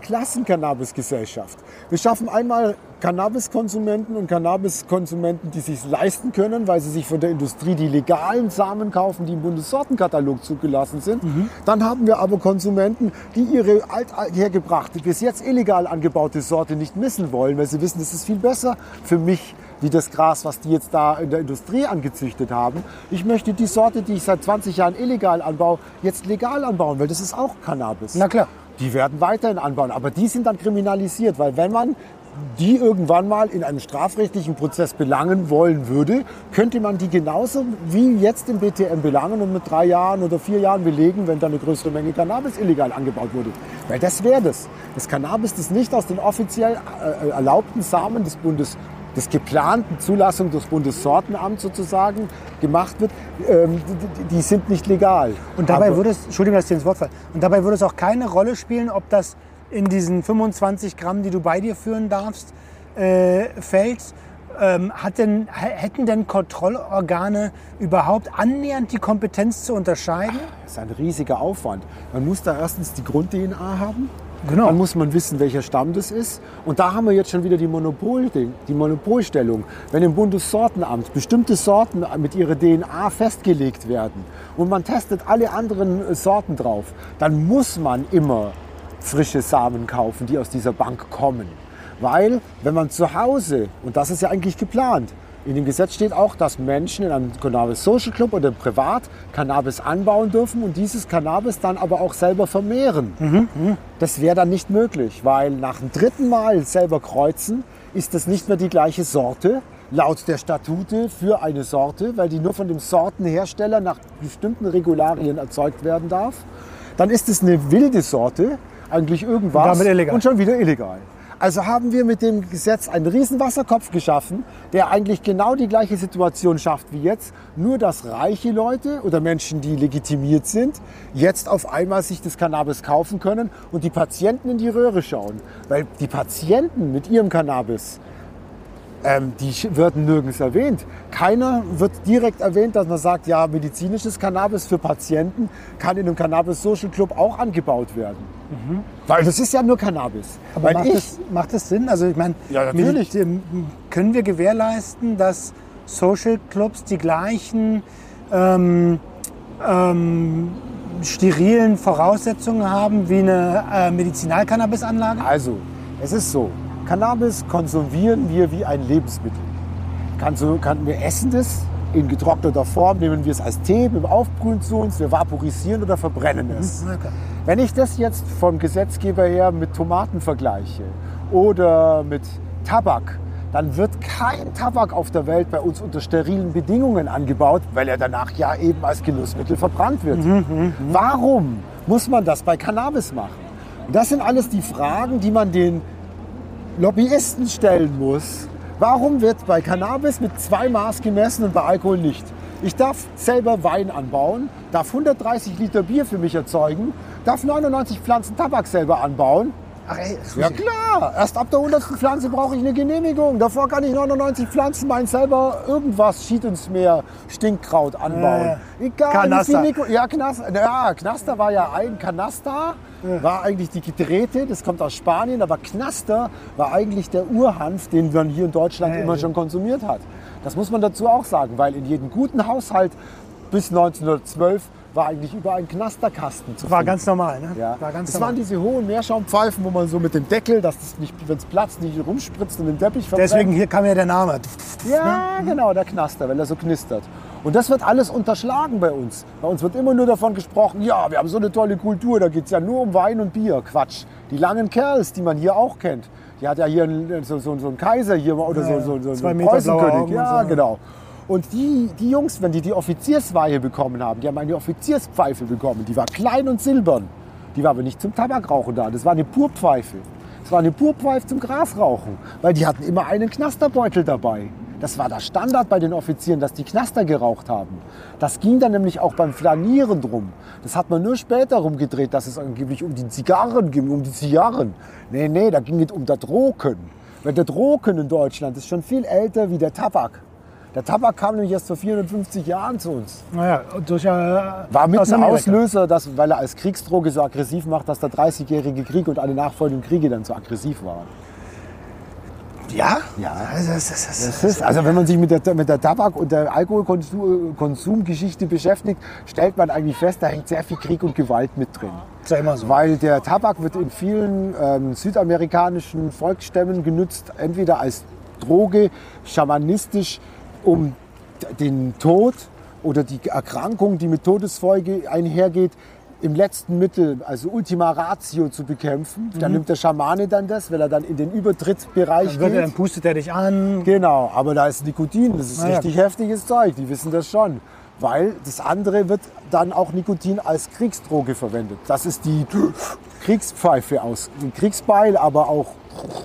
Speaker 2: Wir schaffen einmal Cannabiskonsumenten und Cannabiskonsumenten, die sich leisten können, weil sie sich von der Industrie die legalen Samen kaufen, die im Bundessortenkatalog zugelassen sind. Dann haben wir aber Konsumenten, die ihre althergebrachte, bis jetzt illegal angebaute Sorte nicht missen wollen, weil sie wissen, das ist viel besser für mich wie das Gras, was die jetzt da in der Industrie angezüchtet haben. Ich möchte die Sorte, die ich seit 20 Jahren illegal anbaue, jetzt legal anbauen, weil das ist auch Cannabis.
Speaker 1: Na klar.
Speaker 2: Die werden weiterhin anbauen, aber die sind dann kriminalisiert, weil wenn man die irgendwann mal in einem strafrechtlichen Prozess belangen wollen würde, könnte man die genauso wie jetzt im BTM belangen und mit drei Jahren oder vier Jahren belegen, wenn da eine größere Menge Cannabis illegal angebaut wurde. Weil das wäre das. Das Cannabis, das nicht aus den offiziell äh, erlaubten Samen des Bundes des geplanten Zulassung des Bundessortenamts sozusagen gemacht wird, ähm, die, die- sind nicht legal.
Speaker 1: Und dabei
Speaker 2: Aber-
Speaker 1: würde es, Entschuldigung, dass ich ins Wort falle, und dabei würde es auch keine Rolle spielen, ob das in diesen 25 Gramm, die du bei dir führen darfst, äh, fällt. Ähm, hat denn, hätten denn Kontrollorgane überhaupt annähernd die Kompetenz zu unterscheiden?
Speaker 2: Das ist ein riesiger Aufwand. Man muss da erstens die Grund-DNA haben.
Speaker 1: Genau.
Speaker 2: Dann muss man wissen, welcher Stamm das ist. Und da haben wir jetzt schon wieder die, Monopol die Monopolstellung. Wenn im Bundessortenamt bestimmte Sorten mit ihrer DNA festgelegt werden und man testet alle anderen Sorten drauf, dann muss man immer frische Samen kaufen, die aus dieser Bank kommen. Weil, wenn man zu Hause, und das ist ja eigentlich geplant, in dem Gesetz steht auch, dass Menschen in einem Cannabis Social Club oder privat Cannabis anbauen dürfen und dieses Cannabis dann aber auch selber vermehren. Das wäre dann nicht möglich, weil nach dem dritten Mal selber kreuzen ist das nicht mehr die gleiche Sorte laut der Statute für eine Sorte, weil die nur von dem Sortenhersteller nach bestimmten Regularien erzeugt werden darf. Dann ist es eine wilde Sorte, eigentlich irgendwas
Speaker 1: Und
Speaker 2: und schon wieder illegal. Also haben wir mit dem Gesetz einen riesen Wasserkopf geschaffen, der eigentlich genau die gleiche Situation schafft wie jetzt, nur dass reiche Leute oder Menschen, die legitimiert sind, jetzt auf einmal sich das Cannabis kaufen können und die Patienten in die Röhre schauen. Weil die Patienten mit ihrem Cannabis ähm, die werden nirgends erwähnt. Keiner wird direkt erwähnt, dass man sagt, ja, medizinisches Cannabis für Patienten kann in einem Cannabis Social Club auch angebaut werden. Weil das ist ja nur Cannabis.
Speaker 1: Aber macht,
Speaker 2: ich,
Speaker 1: das, macht das Sinn? Also ich meine,
Speaker 2: Ja, natürlich.
Speaker 1: dem- können wir gewährleisten, dass Social Clubs die gleichen ähm, ähm, sterilen Voraussetzungen haben wie eine äh, Medizinalcannabisanlage?
Speaker 2: Also, es ist so, Cannabis konsumieren wir wie ein Lebensmittel. Kann so, kann, wir essen das in getrockneter Form, nehmen wir es als Tee, dem Aufbrühen zu uns, wir vaporisieren oder verbrennen es.
Speaker 1: Okay.
Speaker 2: Wenn ich das jetzt vom Gesetzgeber her mit Tomaten vergleiche oder mit Tabak, dann wird kein Tabak auf der Welt bei uns unter sterilen Bedingungen angebaut, weil er danach ja eben als Genussmittel verbrannt wird. Warum muss man das bei Cannabis machen? Und das sind alles die Fragen, die man den Lobbyisten stellen muss. Warum wird bei Cannabis mit zwei Maß gemessen und bei Alkohol nicht? Ich darf selber Wein anbauen, darf 130 Liter Bier für mich erzeugen, darf 99 Pflanzen Tabak selber anbauen.
Speaker 1: Ach ey,
Speaker 2: Ja klar, erst ab der 100. Pflanze brauche ich eine Genehmigung. Davor kann ich 99 Pflanzen mein selber irgendwas, Schied ins Meer, Stinkkraut anbauen. Egal
Speaker 1: Kanaster.
Speaker 2: Niko ja, Knaster, ja, Knaster war ja ein Kanaster, war eigentlich die gedrehte, das kommt aus Spanien, aber Knaster war eigentlich der Urhanf, den man hier in Deutschland
Speaker 1: Ja,
Speaker 2: immer schon konsumiert hat. Das muss man dazu auch sagen, weil in jedem guten Haushalt bis 1912 war eigentlich überall ein Knasterkasten zu
Speaker 1: war
Speaker 2: finden.
Speaker 1: ganz normal, ne?
Speaker 2: Ja.
Speaker 1: War ganz
Speaker 2: das
Speaker 1: normal.
Speaker 2: waren diese hohen Meerschaumpfeifen, wo man so mit dem Deckel, dass das nicht, wenn es platzt, nicht rumspritzt und den Teppich verbrennt.
Speaker 1: Deswegen hier kam ja der Name.
Speaker 2: Ja, genau, der Knaster, weil er so knistert. Und das wird alles unterschlagen bei uns. Bei uns wird immer nur davon gesprochen, ja, wir haben so eine tolle Kultur, da geht es ja nur um Wein und Bier. Quatsch. Die langen Kerls, die man hier auch kennt. Die hat ja hier einen, so, so, so einen Kaiser hier oder
Speaker 1: Ja,
Speaker 2: so, so, so
Speaker 1: zwei
Speaker 2: einen Preußenkönig. Ja,
Speaker 1: und so.
Speaker 2: genau. Und die, die Jungs, wenn die die Offiziersweihe bekommen haben, die haben eine Offizierspfeife bekommen. Die war klein und silbern. Die war aber nicht zum Tabakrauchen da. Das war eine Purpfeife. Das war eine Purpfeife zum Grasrauchen. Weil die hatten immer einen Knasterbeutel dabei. Das war der Standard bei den Offizieren, dass die Knaster geraucht haben. Das ging dann nämlich auch beim Flanieren drum. Das hat man nur später rumgedreht, dass es angeblich um die Zigarren ging, um die Zigarren. Nee, nee, da ging es um das Drogen. Weil der Drogen in Deutschland ist schon viel älter wie der Tabak. Der Tabak kam nämlich erst vor 450 Jahren zu uns.
Speaker 1: Naja, durch, äh,
Speaker 2: War mit ein. Auslöser, dass, weil er als Kriegsdroge so aggressiv macht, dass der 30-jährige Krieg und alle nachfolgenden Kriege dann so aggressiv waren.
Speaker 1: Ja?
Speaker 2: Ja.
Speaker 1: Also, das, das, das,
Speaker 2: ist, also wenn man sich mit der, mit der Tabak- und der Alkoholkonsumgeschichte beschäftigt, stellt man eigentlich fest, da hängt sehr viel Krieg und Gewalt mit drin.
Speaker 1: ja immer so.
Speaker 2: Weil der Tabak wird in vielen ähm, südamerikanischen Volksstämmen genutzt, entweder als Droge, schamanistisch, um den Tod oder die Erkrankung, die mit Todesfolge einhergeht, im letzten Mittel, also Ultima Ratio zu bekämpfen. Dann nimmt der Schamane dann das, weil er dann in den Übertrittsbereich
Speaker 1: Dann, wird er,
Speaker 2: geht.
Speaker 1: dann pustet er dich an.
Speaker 2: Genau, aber da ist Nikotin, das ist
Speaker 1: Na ja.
Speaker 2: richtig heftiges Zeug, die wissen das schon. Weil das andere wird dann auch Nikotin als Kriegsdroge verwendet. Das ist die Kriegspfeife aus, Kriegsbeil, aber auch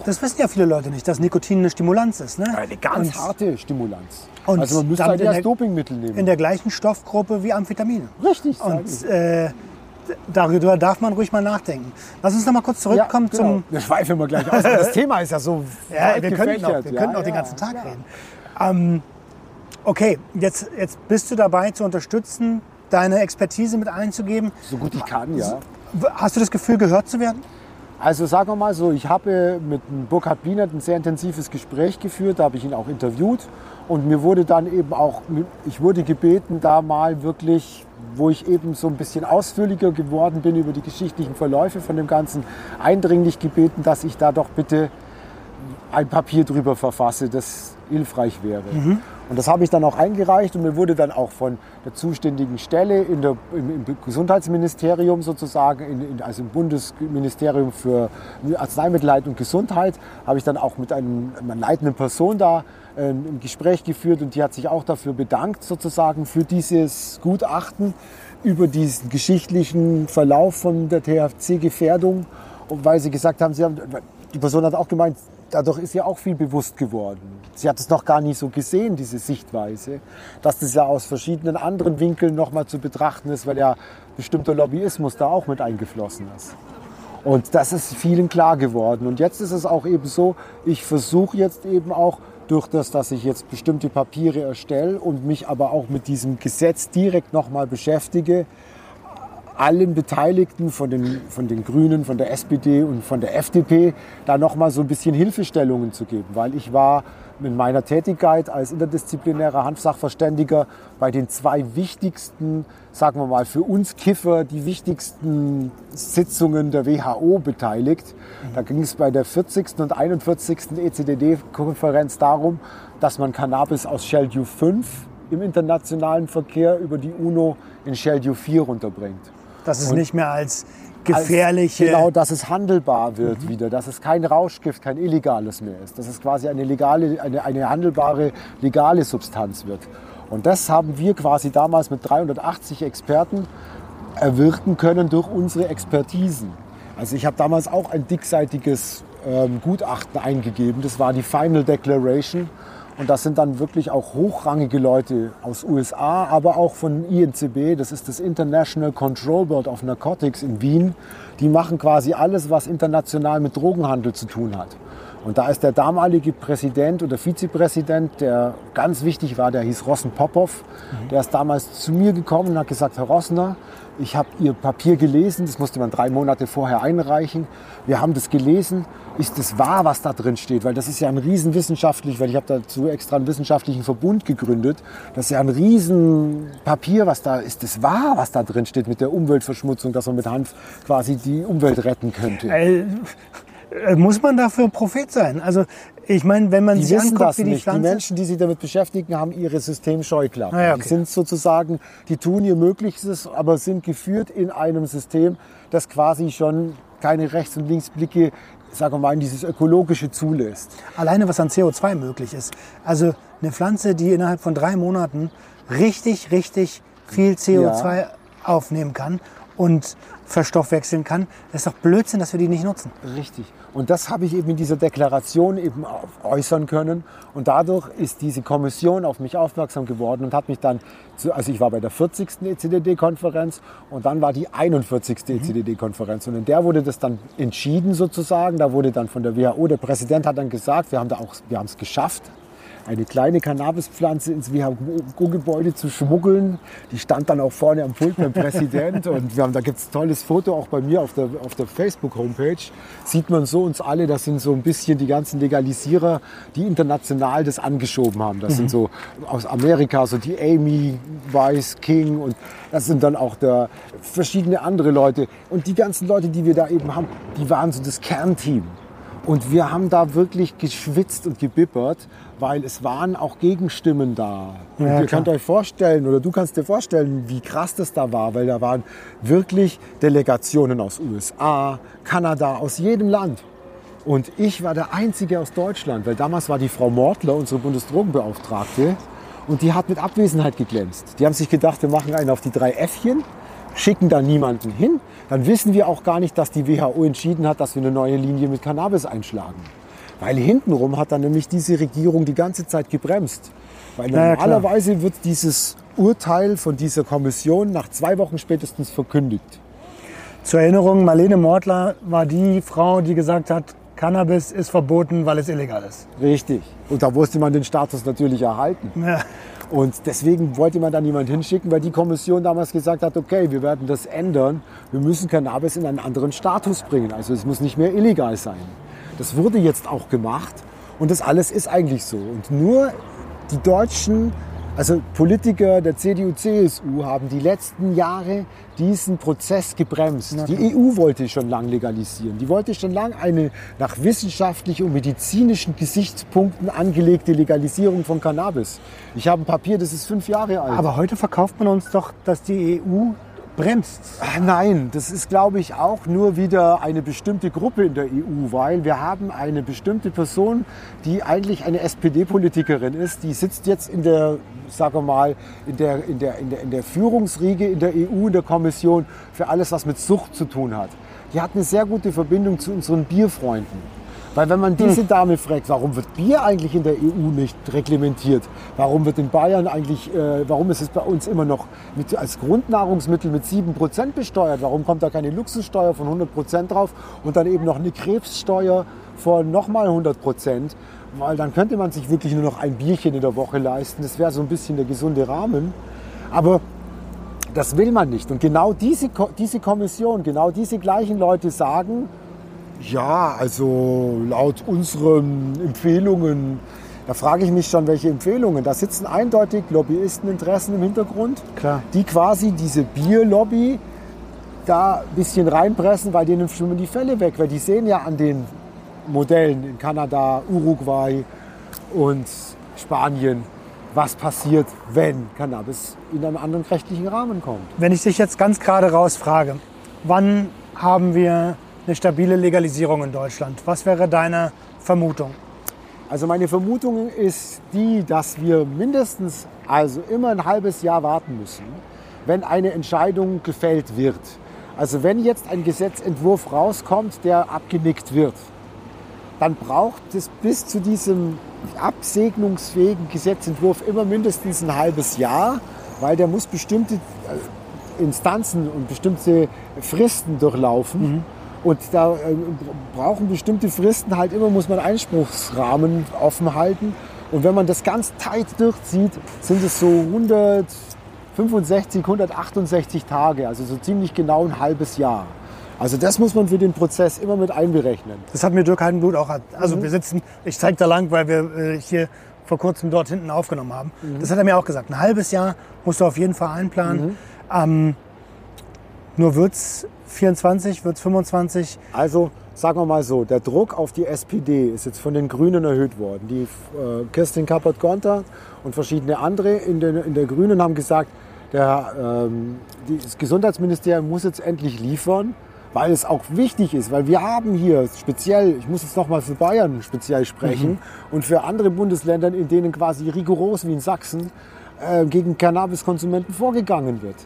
Speaker 1: Das wissen ja viele Leute nicht, dass Nikotin eine Stimulanz ist. Ne?
Speaker 2: eine ganz
Speaker 1: Und
Speaker 2: harte Stimulanz.
Speaker 1: und
Speaker 2: also man müsste halt
Speaker 1: in
Speaker 2: erst Dopingmittel nehmen.
Speaker 1: in der gleichen Stoffgruppe wie Amphetamine.
Speaker 2: Richtig,
Speaker 1: Und äh, darüber darf man ruhig mal nachdenken. Lass uns noch mal kurz zurückkommen
Speaker 2: ja, genau.
Speaker 1: zum.
Speaker 2: Wir schweifen mal gleich aus. Das Thema ist ja so
Speaker 1: Ja,
Speaker 2: weit
Speaker 1: wir könnten auch, wir
Speaker 2: Ja,
Speaker 1: könnten auch den
Speaker 2: ja.
Speaker 1: ganzen Tag reden. Ähm, okay, jetzt, jetzt bist du dabei zu unterstützen, deine Expertise mit einzugeben.
Speaker 2: So gut ich kann, ja.
Speaker 1: Hast du das Gefühl, gehört zu werden?
Speaker 2: Also sagen wir mal so, ich habe mit Burkhard Bienert ein sehr intensives Gespräch geführt, da habe ich ihn auch interviewt und mir wurde dann eben auch, ich wurde gebeten, da mal wirklich, wo ich eben so ein bisschen ausführlicher geworden bin über die geschichtlichen Verläufe von dem Ganzen, eindringlich gebeten, dass ich da doch bitte ein Papier drüber verfasse, das hilfreich wäre. Und das habe ich dann auch eingereicht und mir wurde dann auch von der zuständigen Stelle in der, im, im Gesundheitsministerium sozusagen, in, in, also im Bundesministerium für Arzneimittelheit und Gesundheit, habe ich dann auch mit einem, einer leitenden Person da äh, ein Gespräch geführt und die hat sich auch dafür bedankt sozusagen für dieses Gutachten über diesen geschichtlichen Verlauf von der THC-Gefährdung, weil sie gesagt haben, sie haben, die Person hat auch gemeint, dadurch ist ja auch viel bewusst geworden. Sie hat es noch gar nicht so gesehen, diese Sichtweise, dass das ja aus verschiedenen anderen Winkeln nochmal zu betrachten ist, weil ja bestimmter Lobbyismus da auch mit eingeflossen ist. Und das ist vielen klar geworden. Und jetzt ist es auch eben so, ich versuche jetzt eben auch durch das, dass ich jetzt bestimmte Papiere erstelle und mich aber auch mit diesem Gesetz direkt nochmal beschäftige, allen Beteiligten von den, von den Grünen, von der SPD und von der FDP da nochmal so ein bisschen Hilfestellungen zu geben. Weil ich war mit meiner Tätigkeit als interdisziplinärer Hanfsachverständiger bei den zwei wichtigsten, sagen wir mal, für uns Kiffer die wichtigsten Sitzungen der WHO beteiligt. Da ging es bei der 40. und 41. ECDD-Konferenz darum, dass man Cannabis aus Schedule 5 im internationalen Verkehr über die UNO in Schedule 4 runterbringt.
Speaker 1: Dass es
Speaker 2: Und
Speaker 1: nicht mehr als gefährliche.
Speaker 2: Als, genau, dass es handelbar wird wieder, dass es kein Rauschgift, kein illegales mehr ist, dass es quasi eine, legale, eine, eine handelbare, legale Substanz wird. Und das haben wir quasi damals mit 380 Experten erwirken können durch unsere Expertisen. Also ich habe damals auch ein dickseitiges ähm, Gutachten eingegeben, das war die Final Declaration. Und das sind dann wirklich auch hochrangige Leute aus USA, aber auch von INCB, das ist das International Control Board of Narcotics in Wien. Die machen quasi alles, was international mit Drogenhandel zu tun hat. Und da ist der damalige Präsident oder Vizepräsident, der ganz wichtig war, der hieß Rossen Popov. Der ist damals zu mir gekommen und hat gesagt, Herr Rossner, ich habe Ihr Papier gelesen, das musste man drei Monate vorher einreichen. Wir haben das gelesen. Ist es wahr, was da drin steht? Weil das ist ja ein riesenwissenschaftlich, weil ich habe dazu extra einen wissenschaftlichen Verbund gegründet. Das ist ja ein Riesenpapier, was da ist. Es wahr, was da drin steht mit der Umweltverschmutzung, dass man mit Hanf quasi die Umwelt retten könnte?
Speaker 1: Äh, muss man dafür Prophet sein? Also ich meine, wenn man
Speaker 2: Die
Speaker 1: sich
Speaker 2: wissen
Speaker 1: anguckt, wie die
Speaker 2: nicht. Die
Speaker 1: Pflanze...
Speaker 2: Menschen, die sich damit beschäftigen, haben ihre Systemscheuklappen.
Speaker 1: Ah ja, okay.
Speaker 2: Die sind sozusagen, die tun ihr Möglichstes, aber sind geführt in einem System, das quasi schon keine Rechts- und Linksblicke, sagen wir mal, in dieses Ökologische zulässt.
Speaker 1: Alleine was an CO2 möglich ist. Also eine Pflanze, die innerhalb von drei Monaten richtig, richtig viel CO2
Speaker 2: Ja.
Speaker 1: aufnehmen kann und verstoffwechseln kann, das ist doch Blödsinn, dass wir die nicht nutzen.
Speaker 2: Richtig. Und das habe ich eben in dieser Deklaration eben äußern können. Und dadurch ist diese Kommission auf mich aufmerksam geworden und hat mich dann, zu, also ich war bei der 40. ECDD-Konferenz und dann war die 41. ECDD-Konferenz. Und in der wurde das dann entschieden sozusagen. Da wurde dann von der WHO, der Präsident hat dann gesagt, wir haben da auch, wir haben es geschafft, eine kleine Cannabispflanze ins WHO-Gebäude zu schmuggeln. Die stand dann auch vorne am Pult beim Präsident. Und wir haben, da gibt es ein tolles Foto auch bei mir auf der, auf der Facebook-Homepage. Sieht man so uns alle, das sind so ein bisschen die ganzen Legalisierer, die international das angeschoben haben. Das sind so aus Amerika, so die Amy Weiss King und das sind dann auch der, verschiedene andere Leute. Und die ganzen Leute, die wir da eben haben, die waren so das Kernteam. Und wir haben da wirklich geschwitzt und gebippert, weil es waren auch Gegenstimmen da. Und
Speaker 1: Ja,
Speaker 2: ihr
Speaker 1: klar.
Speaker 2: könnt euch vorstellen, oder du kannst dir vorstellen, wie krass das da war, weil da waren wirklich Delegationen aus USA, Kanada, aus jedem Land. Und ich war der Einzige aus Deutschland, weil damals war die Frau Mortler, unsere Bundesdrogenbeauftragte, und die hat mit Abwesenheit geglänzt. Die haben sich gedacht, wir machen einen auf die drei Äffchen, schicken da niemanden hin. Dann wissen wir auch gar nicht, dass die WHO entschieden hat, dass wir eine neue Linie mit Cannabis einschlagen. Weil hintenrum hat dann nämlich diese Regierung die ganze Zeit gebremst. Weil
Speaker 1: ja, klar.
Speaker 2: normalerweise wird dieses Urteil von dieser Kommission nach zwei Wochen spätestens verkündigt.
Speaker 1: Zur Erinnerung, Marlene Mortler war die Frau, die gesagt hat, Cannabis ist verboten, weil es illegal ist.
Speaker 2: Richtig. Und da musste man den Status natürlich erhalten.
Speaker 1: Ja.
Speaker 2: Und deswegen wollte man da niemand hinschicken, weil die Kommission damals gesagt hat, okay, wir werden das ändern. Wir müssen Cannabis in einen anderen Status bringen. Also es muss nicht mehr illegal sein. Das wurde jetzt auch gemacht und das alles ist eigentlich so. Und nur die deutschen, also Politiker der CDU, CSU haben die letzten Jahre diesen Prozess gebremst. Die EU wollte schon lang legalisieren. Die wollte schon lang eine nach wissenschaftlichen und medizinischen Gesichtspunkten angelegte Legalisierung von Cannabis. Ich habe ein Papier, das ist fünf Jahre alt.
Speaker 1: Aber heute verkauft man uns doch, dass die EU bremst.
Speaker 2: Ah, Nein, das ist, glaube ich, auch nur wieder eine bestimmte Gruppe in der EU, weil wir haben eine bestimmte Person, die eigentlich eine SPD-Politikerin ist, die sitzt jetzt in der, sagen wir mal, in der, in, der, in, der, in der Führungsriege in der EU, in der Kommission für alles, was mit Sucht zu tun hat. Die hat eine sehr gute Verbindung zu unseren Bierfreunden. Weil wenn man diese Dame fragt, warum wird Bier eigentlich in der EU nicht reglementiert? Warum wird in Bayern eigentlich, äh, warum ist es bei uns immer noch mit, als Grundnahrungsmittel mit 7% besteuert? Warum kommt da keine Luxussteuer von 100% drauf und dann eben noch eine Krebssteuer von nochmal 100%? weil dann könnte man sich wirklich nur noch ein Bierchen in der Woche leisten. Das wäre so ein bisschen der gesunde Rahmen. Aber das will man nicht. Und genau diese, diese Kommission, genau diese gleichen Leute sagen, ja, also laut unseren Empfehlungen, da frage ich mich schon, welche Empfehlungen. Da sitzen eindeutig Lobbyisteninteressen im Hintergrund,
Speaker 1: Klar.
Speaker 2: die quasi diese Bierlobby da ein bisschen reinpressen, weil denen schwimmen die Fälle weg. Weil die sehen ja an den Modellen in Kanada, Uruguay und Spanien, was passiert, wenn Cannabis in einen anderen rechtlichen Rahmen kommt.
Speaker 1: Wenn ich dich jetzt ganz gerade raus frage, wann haben wir eine stabile Legalisierung in Deutschland? Was wäre deine Vermutung?
Speaker 2: Also meine Vermutung ist die, dass wir mindestens also immer ein halbes Jahr warten müssen, wenn eine Entscheidung gefällt wird. Also wenn jetzt ein Gesetzentwurf rauskommt, der abgenickt wird, dann braucht es bis zu diesem absegnungsfähigen Gesetzentwurf immer mindestens ein halbes Jahr, weil der muss bestimmte äh, Instanzen und bestimmte Fristen durchlaufen. Und da äh, brauchen bestimmte Fristen halt immer, muss man Einspruchsrahmen offen halten. Und wenn man das ganz tight durchzieht, sind es so 165, 168 Tage, also so ziemlich genau ein halbes Jahr. Also das muss man für den Prozess immer mit einberechnen.
Speaker 1: Das hat mir Dirk Heidenblut auch. Also wir sitzen, ich zeige da lang, weil wir äh, hier vor kurzem dort hinten aufgenommen haben. Das hat er mir auch gesagt. Ein halbes Jahr musst du auf jeden Fall einplanen. Ähm, nur wird's 24, wird's 25.
Speaker 2: Also sagen wir mal so, der Druck auf die SPD ist jetzt von den Grünen erhöht worden. Die äh, Kirstin Kappert-Gonter und verschiedene andere in, den, in der Grünen haben gesagt, der, ähm, das Gesundheitsministerium muss jetzt endlich liefern, weil es auch wichtig ist, weil wir haben hier speziell, ich muss jetzt noch mal für Bayern speziell sprechen und für andere Bundesländer, in denen quasi rigoros wie in Sachsen äh, gegen Cannabiskonsumenten vorgegangen wird.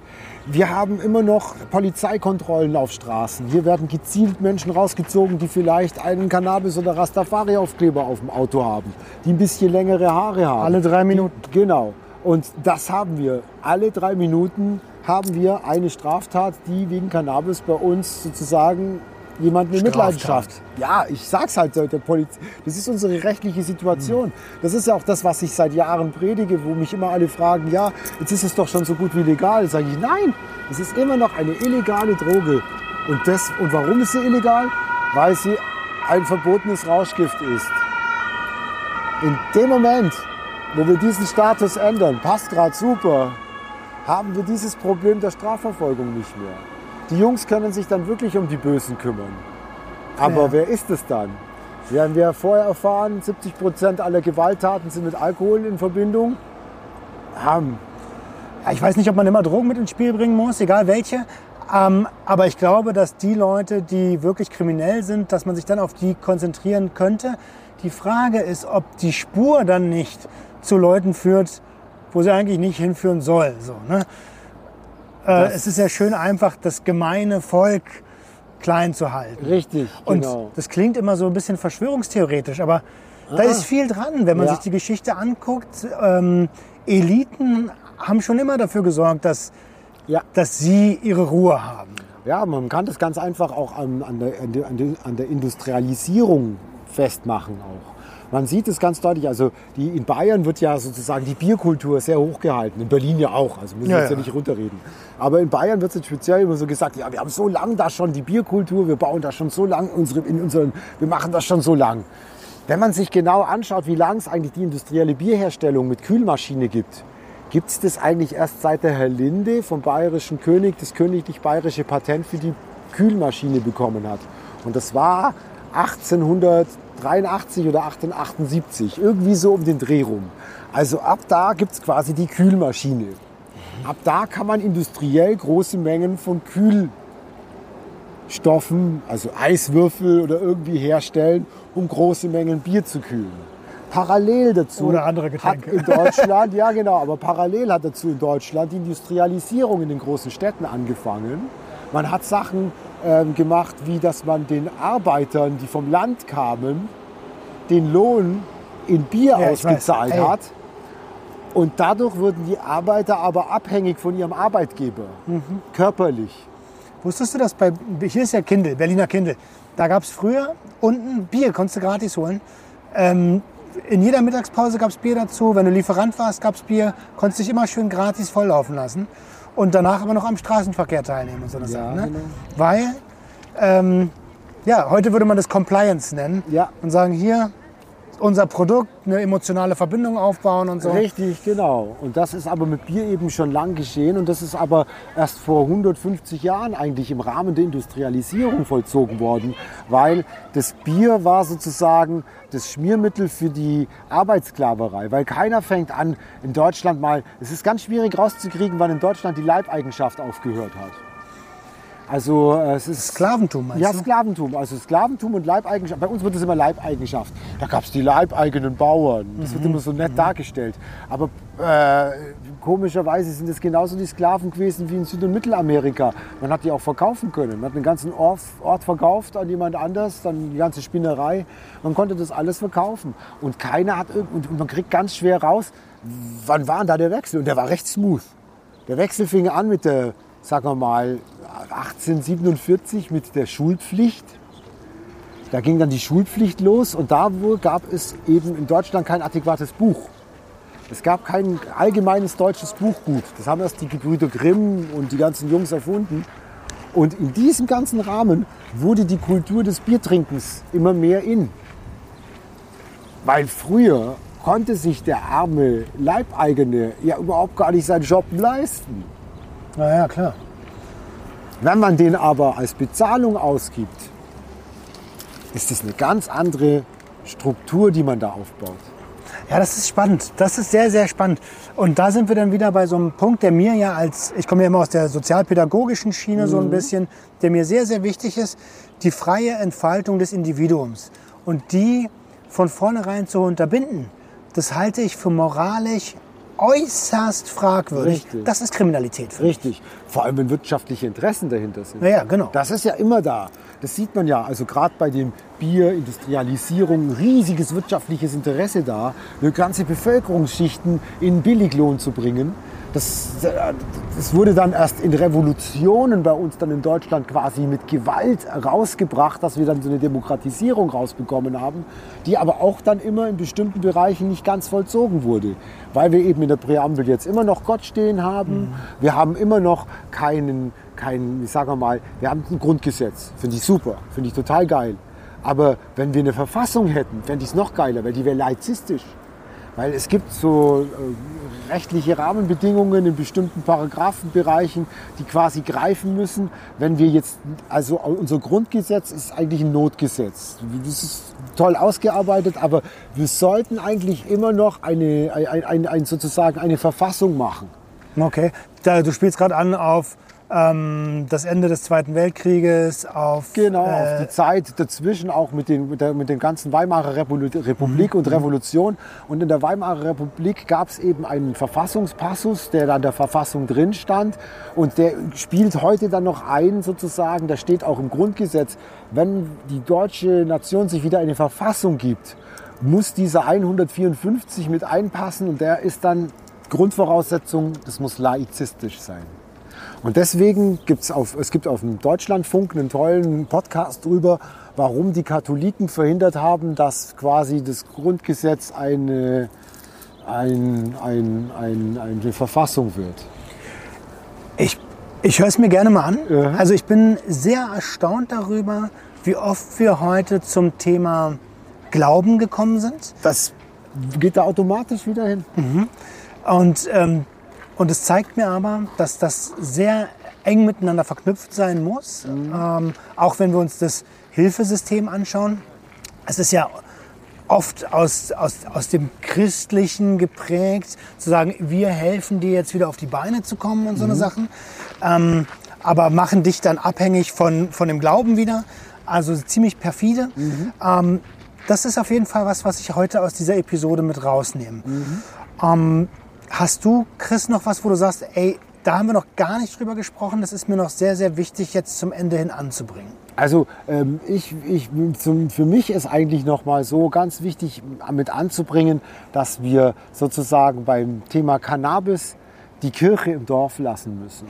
Speaker 2: Wir haben immer noch Polizeikontrollen auf Straßen. Hier werden gezielt Menschen rausgezogen, die vielleicht einen Cannabis- oder Rastafari-Aufkleber auf dem Auto haben, die ein bisschen längere Haare haben.
Speaker 1: Alle drei Minuten.
Speaker 2: Die, genau. Und das haben wir. Alle drei Minuten haben wir eine Straftat, die wegen Cannabis bei uns sozusagen jemanden in. Mitleidenschaft. Ja, ich sag's halt der Poliz Das ist unsere rechtliche Situation. Das ist ja auch das, was ich seit Jahren predige, wo mich immer alle fragen, ja, jetzt ist es doch schon so gut wie legal. Sage ich, nein, es ist immer noch eine illegale Droge. Und, das, und warum ist sie illegal? Weil sie ein verbotenes Rauschgift ist. In dem Moment, wo wir diesen Status ändern, passt gerade super, haben wir dieses Problem der Strafverfolgung nicht mehr. Die Jungs können sich dann wirklich um die Bösen kümmern. Aber
Speaker 1: Ja.
Speaker 2: wer ist es dann? Wir vorher erfahren, 70 Prozent aller Gewalttaten sind mit Alkohol in Verbindung? Haben.
Speaker 1: Ja, ich weiß nicht, ob man immer Drogen mit ins Spiel bringen muss, egal welche. Ähm, aber ich glaube, dass die Leute, die wirklich kriminell sind, dass man sich dann auf die konzentrieren könnte. Die Frage ist, ob die Spur dann nicht zu Leuten führt, wo sie eigentlich nicht hinführen soll. So, ne? Äh, es ist ja schön einfach, das gemeine Volk klein zu halten.
Speaker 2: Richtig,
Speaker 1: Und
Speaker 2: genau.
Speaker 1: das klingt immer so ein bisschen verschwörungstheoretisch, aber da ist viel dran, wenn man
Speaker 2: Ja.
Speaker 1: sich die Geschichte anguckt. Ähm, Eliten haben schon immer dafür gesorgt, dass,
Speaker 2: Ja.
Speaker 1: dass sie ihre Ruhe haben.
Speaker 2: Ja, man kann das ganz einfach auch an, an, der, an der- an der Industrialisierung festmachen auch. Man sieht es ganz deutlich, also die, in Bayern wird ja sozusagen die Bierkultur sehr hochgehalten, in Berlin ja auch, also müssen wir
Speaker 1: Ja,
Speaker 2: jetzt ja
Speaker 1: ja.
Speaker 2: nicht runterreden. Aber in Bayern wird es speziell immer so gesagt, ja, wir haben so lange da schon die Bierkultur, wir bauen da schon so lang unsere, in unseren, wir machen das schon so lang. Wenn man sich genau anschaut, wie lange es eigentlich die industrielle Bierherstellung mit Kühlmaschine gibt, gibt es das eigentlich erst seit der Herr Linde vom bayerischen König das königlich bayerische Patent für die Kühlmaschine bekommen hat. Und das war 1883 oder 1878, irgendwie so um den Dreh rum. Also ab da gibt es quasi die Kühlmaschine. Ab da kann man industriell große Mengen von Kühlstoffen, also Eiswürfel oder irgendwie herstellen, um große Mengen Bier zu kühlen. Parallel dazu
Speaker 1: Oder andere
Speaker 2: hat
Speaker 1: Getränke.
Speaker 2: in Deutschland, ja genau, aber parallel hat dazu in Deutschland die Industrialisierung in den großen Städten angefangen. Man hat Sachen gemacht, wie dass man den Arbeitern, die vom Land kamen, den Lohn in Bier
Speaker 1: Ja,
Speaker 2: ausgezahlt
Speaker 1: weiß.
Speaker 2: Hat. Und dadurch wurden die Arbeiter aber abhängig von ihrem Arbeitgeber,
Speaker 1: Mhm.
Speaker 2: körperlich.
Speaker 1: Wusstest du das bei, hier ist ja Kindl, Berliner Kindl. Da gab es früher unten Bier, konntest du gratis holen. Ähm, in jeder Mittagspause gab es Bier dazu. Wenn du Lieferant warst, gab es Bier. Konntest dich immer schön gratis volllaufen lassen. Und danach aber noch am Straßenverkehr teilnehmen und so eine
Speaker 2: Ja,
Speaker 1: Sachen. Ne?
Speaker 2: genau.
Speaker 1: Weil, ähm, ja, heute würde man das Compliance nennen.
Speaker 2: Ja.
Speaker 1: Und sagen, hier, unser Produkt, eine emotionale Verbindung aufbauen und so.
Speaker 2: Richtig, genau. Und das ist aber mit Bier eben schon lang geschehen und das ist aber erst vor 150 Jahren eigentlich im Rahmen der Industrialisierung vollzogen worden, weil das Bier war sozusagen das Schmiermittel für die Arbeitssklaverei, weil keiner fängt an in Deutschland mal, es ist ganz schwierig rauszukriegen, wann in Deutschland die Leibeigenschaft aufgehört hat. Also äh, es ist
Speaker 1: Sklaventum, meinst
Speaker 2: ja,
Speaker 1: du?
Speaker 2: Sklaventum. Also Sklaventum und Leibeigenschaft. Bei uns wird es immer Leibeigenschaft. Da gab es die leibeigenen Bauern. Das
Speaker 1: Mhm.
Speaker 2: wird immer so nett dargestellt. Aber äh, komischerweise sind es genauso die Sklaven gewesen wie in Süd- und Mittelamerika. Man hat die auch verkaufen können. Man hat einen ganzen Ort, Ort verkauft an jemand anders, dann die ganze Spinnerei. Man konnte das alles verkaufen. Und keiner hat irgend- und man kriegt ganz schwer raus, wann war denn da der Wechsel? Und der war recht smooth. Der Wechsel fing an mit der, sagen wir mal, 1847 mit der Schulpflicht. Da ging dann die Schulpflicht los und da gab es eben in Deutschland kein adäquates Buch. Es gab kein allgemeines deutsches Buchgut. Das haben erst die Gebrüder Grimm und die ganzen Jungs erfunden. Und in diesem ganzen Rahmen wurde die Kultur des Biertrinkens immer mehr in. Weil früher konnte sich der arme Leibeigene ja überhaupt gar nicht seinen Job leisten.
Speaker 1: Na ja, klar.
Speaker 2: Wenn man den aber als Bezahlung ausgibt, ist es eine ganz andere Struktur, die man da aufbaut.
Speaker 1: Ja, das ist spannend. Das ist sehr, sehr spannend. Und da sind wir dann wieder bei so einem Punkt, der mir ja als, ich komme ja immer aus der sozialpädagogischen Schiene so ein bisschen, der mir sehr, sehr wichtig ist, die freie Entfaltung des Individuums. Und die von vornherein zu unterbinden, das halte ich für moralisch äußerst fragwürdig.
Speaker 2: Richtig.
Speaker 1: Das ist Kriminalität. Für.
Speaker 2: Richtig. Vor allem, wenn wirtschaftliche Interessen dahinter sind.
Speaker 1: Ja, ja, genau.
Speaker 2: Das ist ja immer da. Das sieht man ja. Also gerade bei dem Bier, Industrialisierung, riesiges wirtschaftliches Interesse da, eine ganze Bevölkerungsschichten in Billiglohn zu bringen. Das, das wurde dann erst in Revolutionen bei uns dann in Deutschland quasi mit Gewalt rausgebracht, dass wir dann so eine Demokratisierung rausbekommen haben, die aber auch dann immer in bestimmten Bereichen nicht ganz vollzogen wurde, weil wir eben in der Präambel jetzt immer noch Gott stehen haben, wir haben immer noch keinen, keinen, ich sage mal, wir haben ein Grundgesetz, finde ich super, finde ich total geil. Aber wenn wir eine Verfassung hätten, fände ich es noch geiler, weil die wäre laizistisch. Weil es gibt so äh, rechtliche Rahmenbedingungen in bestimmten Paragraphenbereichen, die quasi greifen müssen. Wenn wir jetzt, also unser Grundgesetz ist eigentlich ein Notgesetz. Das ist toll ausgearbeitet, aber wir sollten eigentlich immer noch eine, ein, ein, ein, sozusagen eine Verfassung machen.
Speaker 1: Okay. Du spielst gerade an auf ähm, das Ende des Zweiten Weltkrieges, auf
Speaker 2: Genau,
Speaker 1: äh,
Speaker 2: auf die Zeit dazwischen auch mit den, mit der, mit den ganzen Weimarer Republik, Republik und Revolution. Und in der Weimarer Republik gab es eben einen Verfassungspassus, der da in der Verfassung drin stand. Und der spielt heute dann noch ein, sozusagen, da steht auch im Grundgesetz, wenn die deutsche Nation sich wieder eine Verfassung gibt, muss dieser 154 mit einpassen und der ist dann Grundvoraussetzung, das muss laizistisch sein. Und deswegen gibt's auf, es gibt auf dem Deutschlandfunk einen tollen Podcast drüber, warum die Katholiken verhindert haben, dass quasi das Grundgesetz eine, ein, ein, ein, eine Verfassung wird.
Speaker 1: Ich, ich höre es mir gerne mal an.
Speaker 2: Ja.
Speaker 1: Also ich bin sehr erstaunt darüber, wie oft wir heute zum Thema Glauben gekommen sind.
Speaker 2: Das geht da automatisch wieder hin.
Speaker 1: Und, ähm, und es zeigt mir aber, dass das sehr eng miteinander verknüpft sein muss. Ähm, auch wenn wir uns das Hilfesystem anschauen. Es ist ja oft aus, aus, aus dem Christlichen geprägt, zu sagen, wir helfen dir jetzt wieder auf die Beine zu kommen und so eine Sachen. Ähm, aber machen dich dann abhängig von, von dem Glauben wieder. Also ziemlich perfide. Ähm, das ist auf jeden Fall was, was ich heute aus dieser Episode mit rausnehme. Ähm, hast du, Chris, noch was, wo du sagst, ey, da haben wir noch gar nicht drüber gesprochen, das ist mir noch sehr, sehr wichtig, jetzt zum Ende hin anzubringen.
Speaker 2: Also ähm, ich, ich, zum, für mich ist eigentlich noch mal so ganz wichtig mit anzubringen, dass wir sozusagen beim Thema Cannabis die Kirche im Dorf lassen müssen.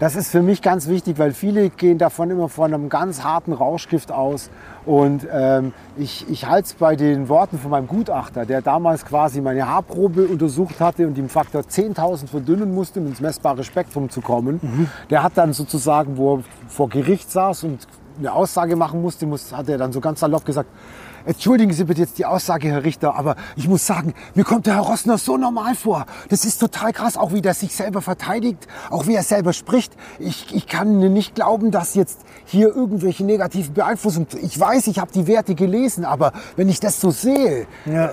Speaker 2: Das ist für mich ganz wichtig, weil viele gehen davon immer von einem ganz harten Rauschgift aus. Und ähm, ich, ich halte es bei den Worten von meinem Gutachter, der damals quasi meine Haarprobe untersucht hatte und im Faktor 10.000 verdünnen musste, um ins messbare Spektrum zu kommen. Der hat dann sozusagen, wo er vor Gericht saß und eine Aussage machen musste, muss, hat er dann so ganz salopp gesagt, Entschuldigen Sie bitte jetzt die Aussage, Herr Richter, aber ich muss sagen, mir kommt der Herr Rossner so normal vor. Das ist total krass, auch wie der sich selber verteidigt, auch wie er selber spricht. Ich, ich kann nicht glauben, dass jetzt hier irgendwelche negativen Beeinflussungen. Ich weiß, ich habe die Werte gelesen, aber wenn ich das so sehe,
Speaker 1: Ja.
Speaker 2: äh,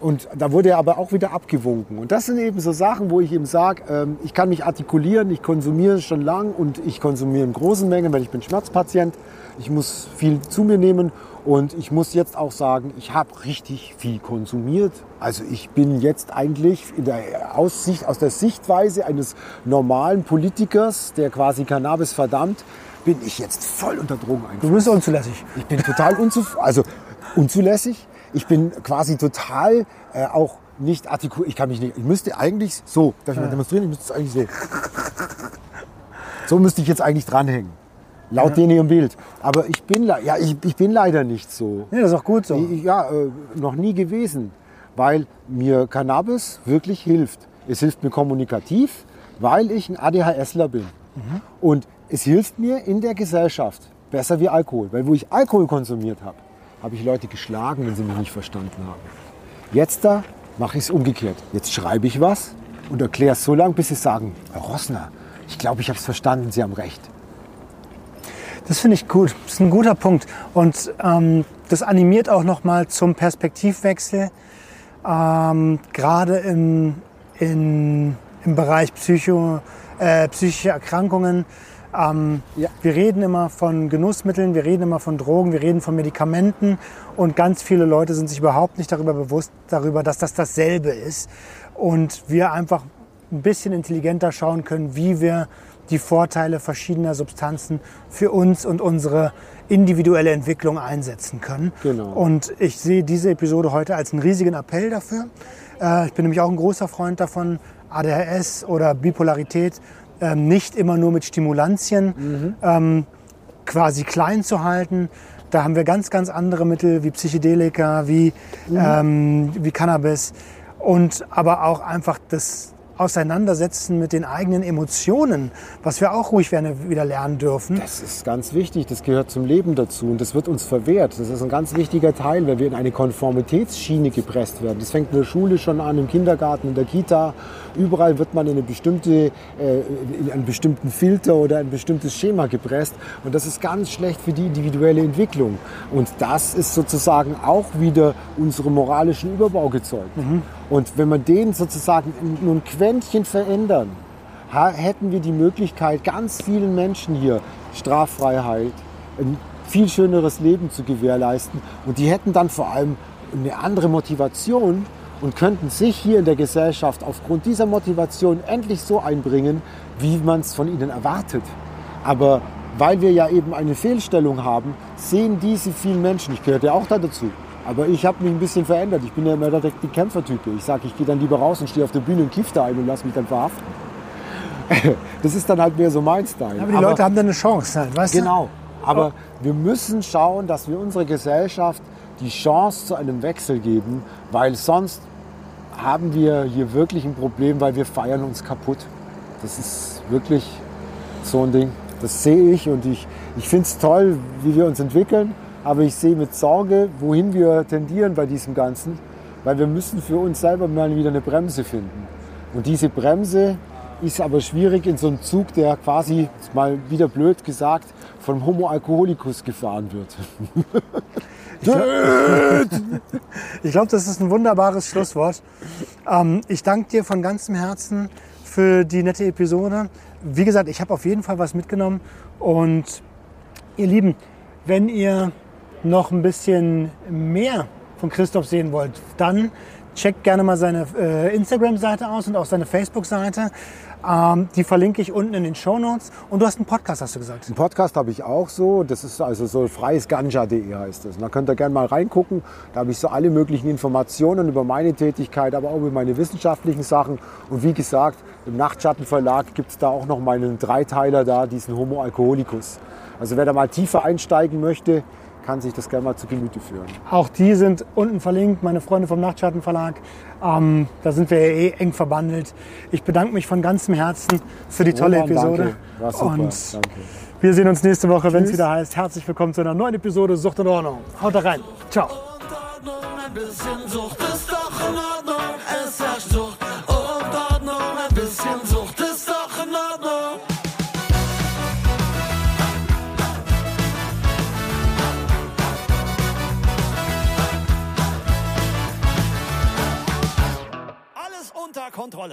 Speaker 2: und da wurde er aber auch wieder abgewunken. Und das sind eben so Sachen, wo ich ihm sage, ähm, ich kann mich artikulieren, ich konsumiere schon lang und ich konsumiere in großen Mengen, weil ich bin Schmerzpatient. Ich muss viel zu mir nehmen und ich muss jetzt auch sagen, ich habe richtig viel konsumiert. Also ich bin jetzt eigentlich in der Aussicht, aus der Sichtweise eines normalen Politikers, der quasi Cannabis verdammt, bin ich jetzt voll unter Drogeneinfluss.
Speaker 1: Du bist unzulässig.
Speaker 2: Ich bin total unzuf also unzulässig. Ich bin quasi total äh, auch nicht artikuliert. Ich kann mich nicht. Ich müsste eigentlich so, darf ich mal demonstrieren? Ich müsste es eigentlich so. So müsste ich jetzt eigentlich dranhängen. Laut denen im Bild. Aber ich bin, ja, ich, ich bin leider nicht so.
Speaker 1: Ja, das ist auch gut so.
Speaker 2: Ich- Ja, äh, noch nie gewesen, weil mir Cannabis wirklich hilft. Es hilft mir kommunikativ, weil ich ein ADHSler bin. Und es hilft mir in der Gesellschaft besser wie Alkohol. Weil wo ich Alkohol konsumiert habe, habe ich Leute geschlagen, wenn sie mich nicht verstanden haben. Jetzt da mache ich es umgekehrt. Jetzt schreibe ich was und erkläre es so lange, bis sie sagen, Herr Rossner, ich glaube, ich habe es verstanden, Sie haben recht.
Speaker 1: Das finde ich gut. Das ist ein guter Punkt. Und ähm, das animiert auch nochmal zum Perspektivwechsel. Ähm, Gerade im, in, im Bereich Psycho, äh, psychische Erkrankungen. Ähm,
Speaker 2: Ja.
Speaker 1: Wir reden immer von Genussmitteln, wir reden immer von Drogen, wir reden von Medikamenten. Und ganz viele Leute sind sich überhaupt nicht darüber bewusst, darüber, dass das dasselbe ist. Und wir einfach ein bisschen intelligenter schauen können, wie wir die Vorteile verschiedener Substanzen für uns und unsere individuelle Entwicklung einsetzen können.
Speaker 2: Genau.
Speaker 1: Und ich sehe diese Episode heute als einen riesigen Appell dafür. Äh, ich bin nämlich auch ein großer Freund davon, ADHS oder Bipolarität ähm, nicht immer nur mit Stimulantien ähm, quasi klein zu halten. Da haben wir ganz, ganz andere Mittel wie Psychedelika, wie, ähm, wie Cannabis und aber auch einfach das Auseinandersetzen mit den eigenen Emotionen, was wir auch ruhig wieder lernen dürfen.
Speaker 2: Das ist ganz wichtig, das gehört zum Leben dazu und das wird uns verwehrt. Das ist ein ganz wichtiger Teil, wenn wir in eine Konformitätsschiene gepresst werden. Das fängt in der Schule schon an, im Kindergarten, in der Kita. Überall wird man in, eine bestimmte, äh, in einen bestimmten Filter oder ein bestimmtes Schema gepresst und das ist ganz schlecht für die individuelle Entwicklung. Und das ist sozusagen auch wieder unserem moralischen Überbau gezeugt. Und wenn man den sozusagen nur ein Quäntchen verändern, hätten wir die Möglichkeit, ganz vielen Menschen hier Straffreiheit, ein viel schöneres Leben zu gewährleisten. Und die hätten dann vor allem eine andere Motivation und könnten sich hier in der Gesellschaft aufgrund dieser Motivation endlich so einbringen, wie man es von ihnen erwartet. Aber weil wir ja eben eine Fehlstellung haben, sehen diese vielen Menschen, ich gehörte auch da dazu, aber ich habe mich ein bisschen verändert. Ich bin ja immer der die Kämpfertyp. Ich sage, ich gehe dann lieber raus und stehe auf der Bühne und kiff da ein und lass mich dann verhaften. Das ist dann halt mehr so mein Style.
Speaker 1: Aber die Leute haben dann eine Chance, halt, weißt
Speaker 2: Genau. Aber wir müssen schauen, dass wir unserer Gesellschaft die Chance zu einem Wechsel geben, weil sonst haben wir hier wirklich ein Problem, weil wir feiern uns kaputt. Das ist wirklich so ein Ding. Das sehe ich und ich, ich finde es toll, wie wir uns entwickeln, aber ich sehe mit Sorge, wohin wir tendieren bei diesem Ganzen, weil wir müssen für uns selber mal wieder eine Bremse finden. Und diese Bremse ist aber schwierig in so einem Zug, der quasi, mal wieder blöd gesagt, vom Homo alcoholicus gefahren wird.
Speaker 1: Ich glaube, das ist ein wunderbares Schlusswort. Ähm, ich danke dir von ganzem Herzen für die nette Episode. Wie gesagt, ich habe auf jeden Fall was mitgenommen. Und ihr Lieben, wenn ihr noch ein bisschen mehr von Christoph sehen wollt, dann checkt gerne mal seine äh, Instagram-Seite aus und auch seine Facebook-Seite. Ähm, die verlinke ich unten in den Show Notes. Und du hast einen Podcast, hast du gesagt.
Speaker 2: Einen Podcast habe ich auch so. Das ist also so freiesganja.de heißt das. Und da könnt ihr gerne mal reingucken. Da habe ich so alle möglichen Informationen über meine Tätigkeit, aber auch über meine wissenschaftlichen Sachen. Und wie gesagt, im Nachtschattenverlag gibt es da auch noch meinen Dreiteiler da, diesen Homo Alcoholicus. Also wer da mal tiefer einsteigen möchte, kann sich das gerne mal zu Gemüte führen.
Speaker 1: Auch die sind unten verlinkt, meine Freunde vom Nachtschattenverlag. Ähm, da sind wir ja eh eng verbandelt. Ich bedanke mich von ganzem Herzen für die tolle
Speaker 2: Roman,
Speaker 1: Episode.
Speaker 2: Danke. War super.
Speaker 1: Und
Speaker 2: danke.
Speaker 1: wir sehen uns nächste Woche, wenn es wieder heißt, herzlich willkommen zu einer neuen Episode Sucht und Ordnung. Haut da rein. Ciao.
Speaker 3: Ein bisschen Sucht ist doch in Ordnung. Es herrscht so Kontrolle.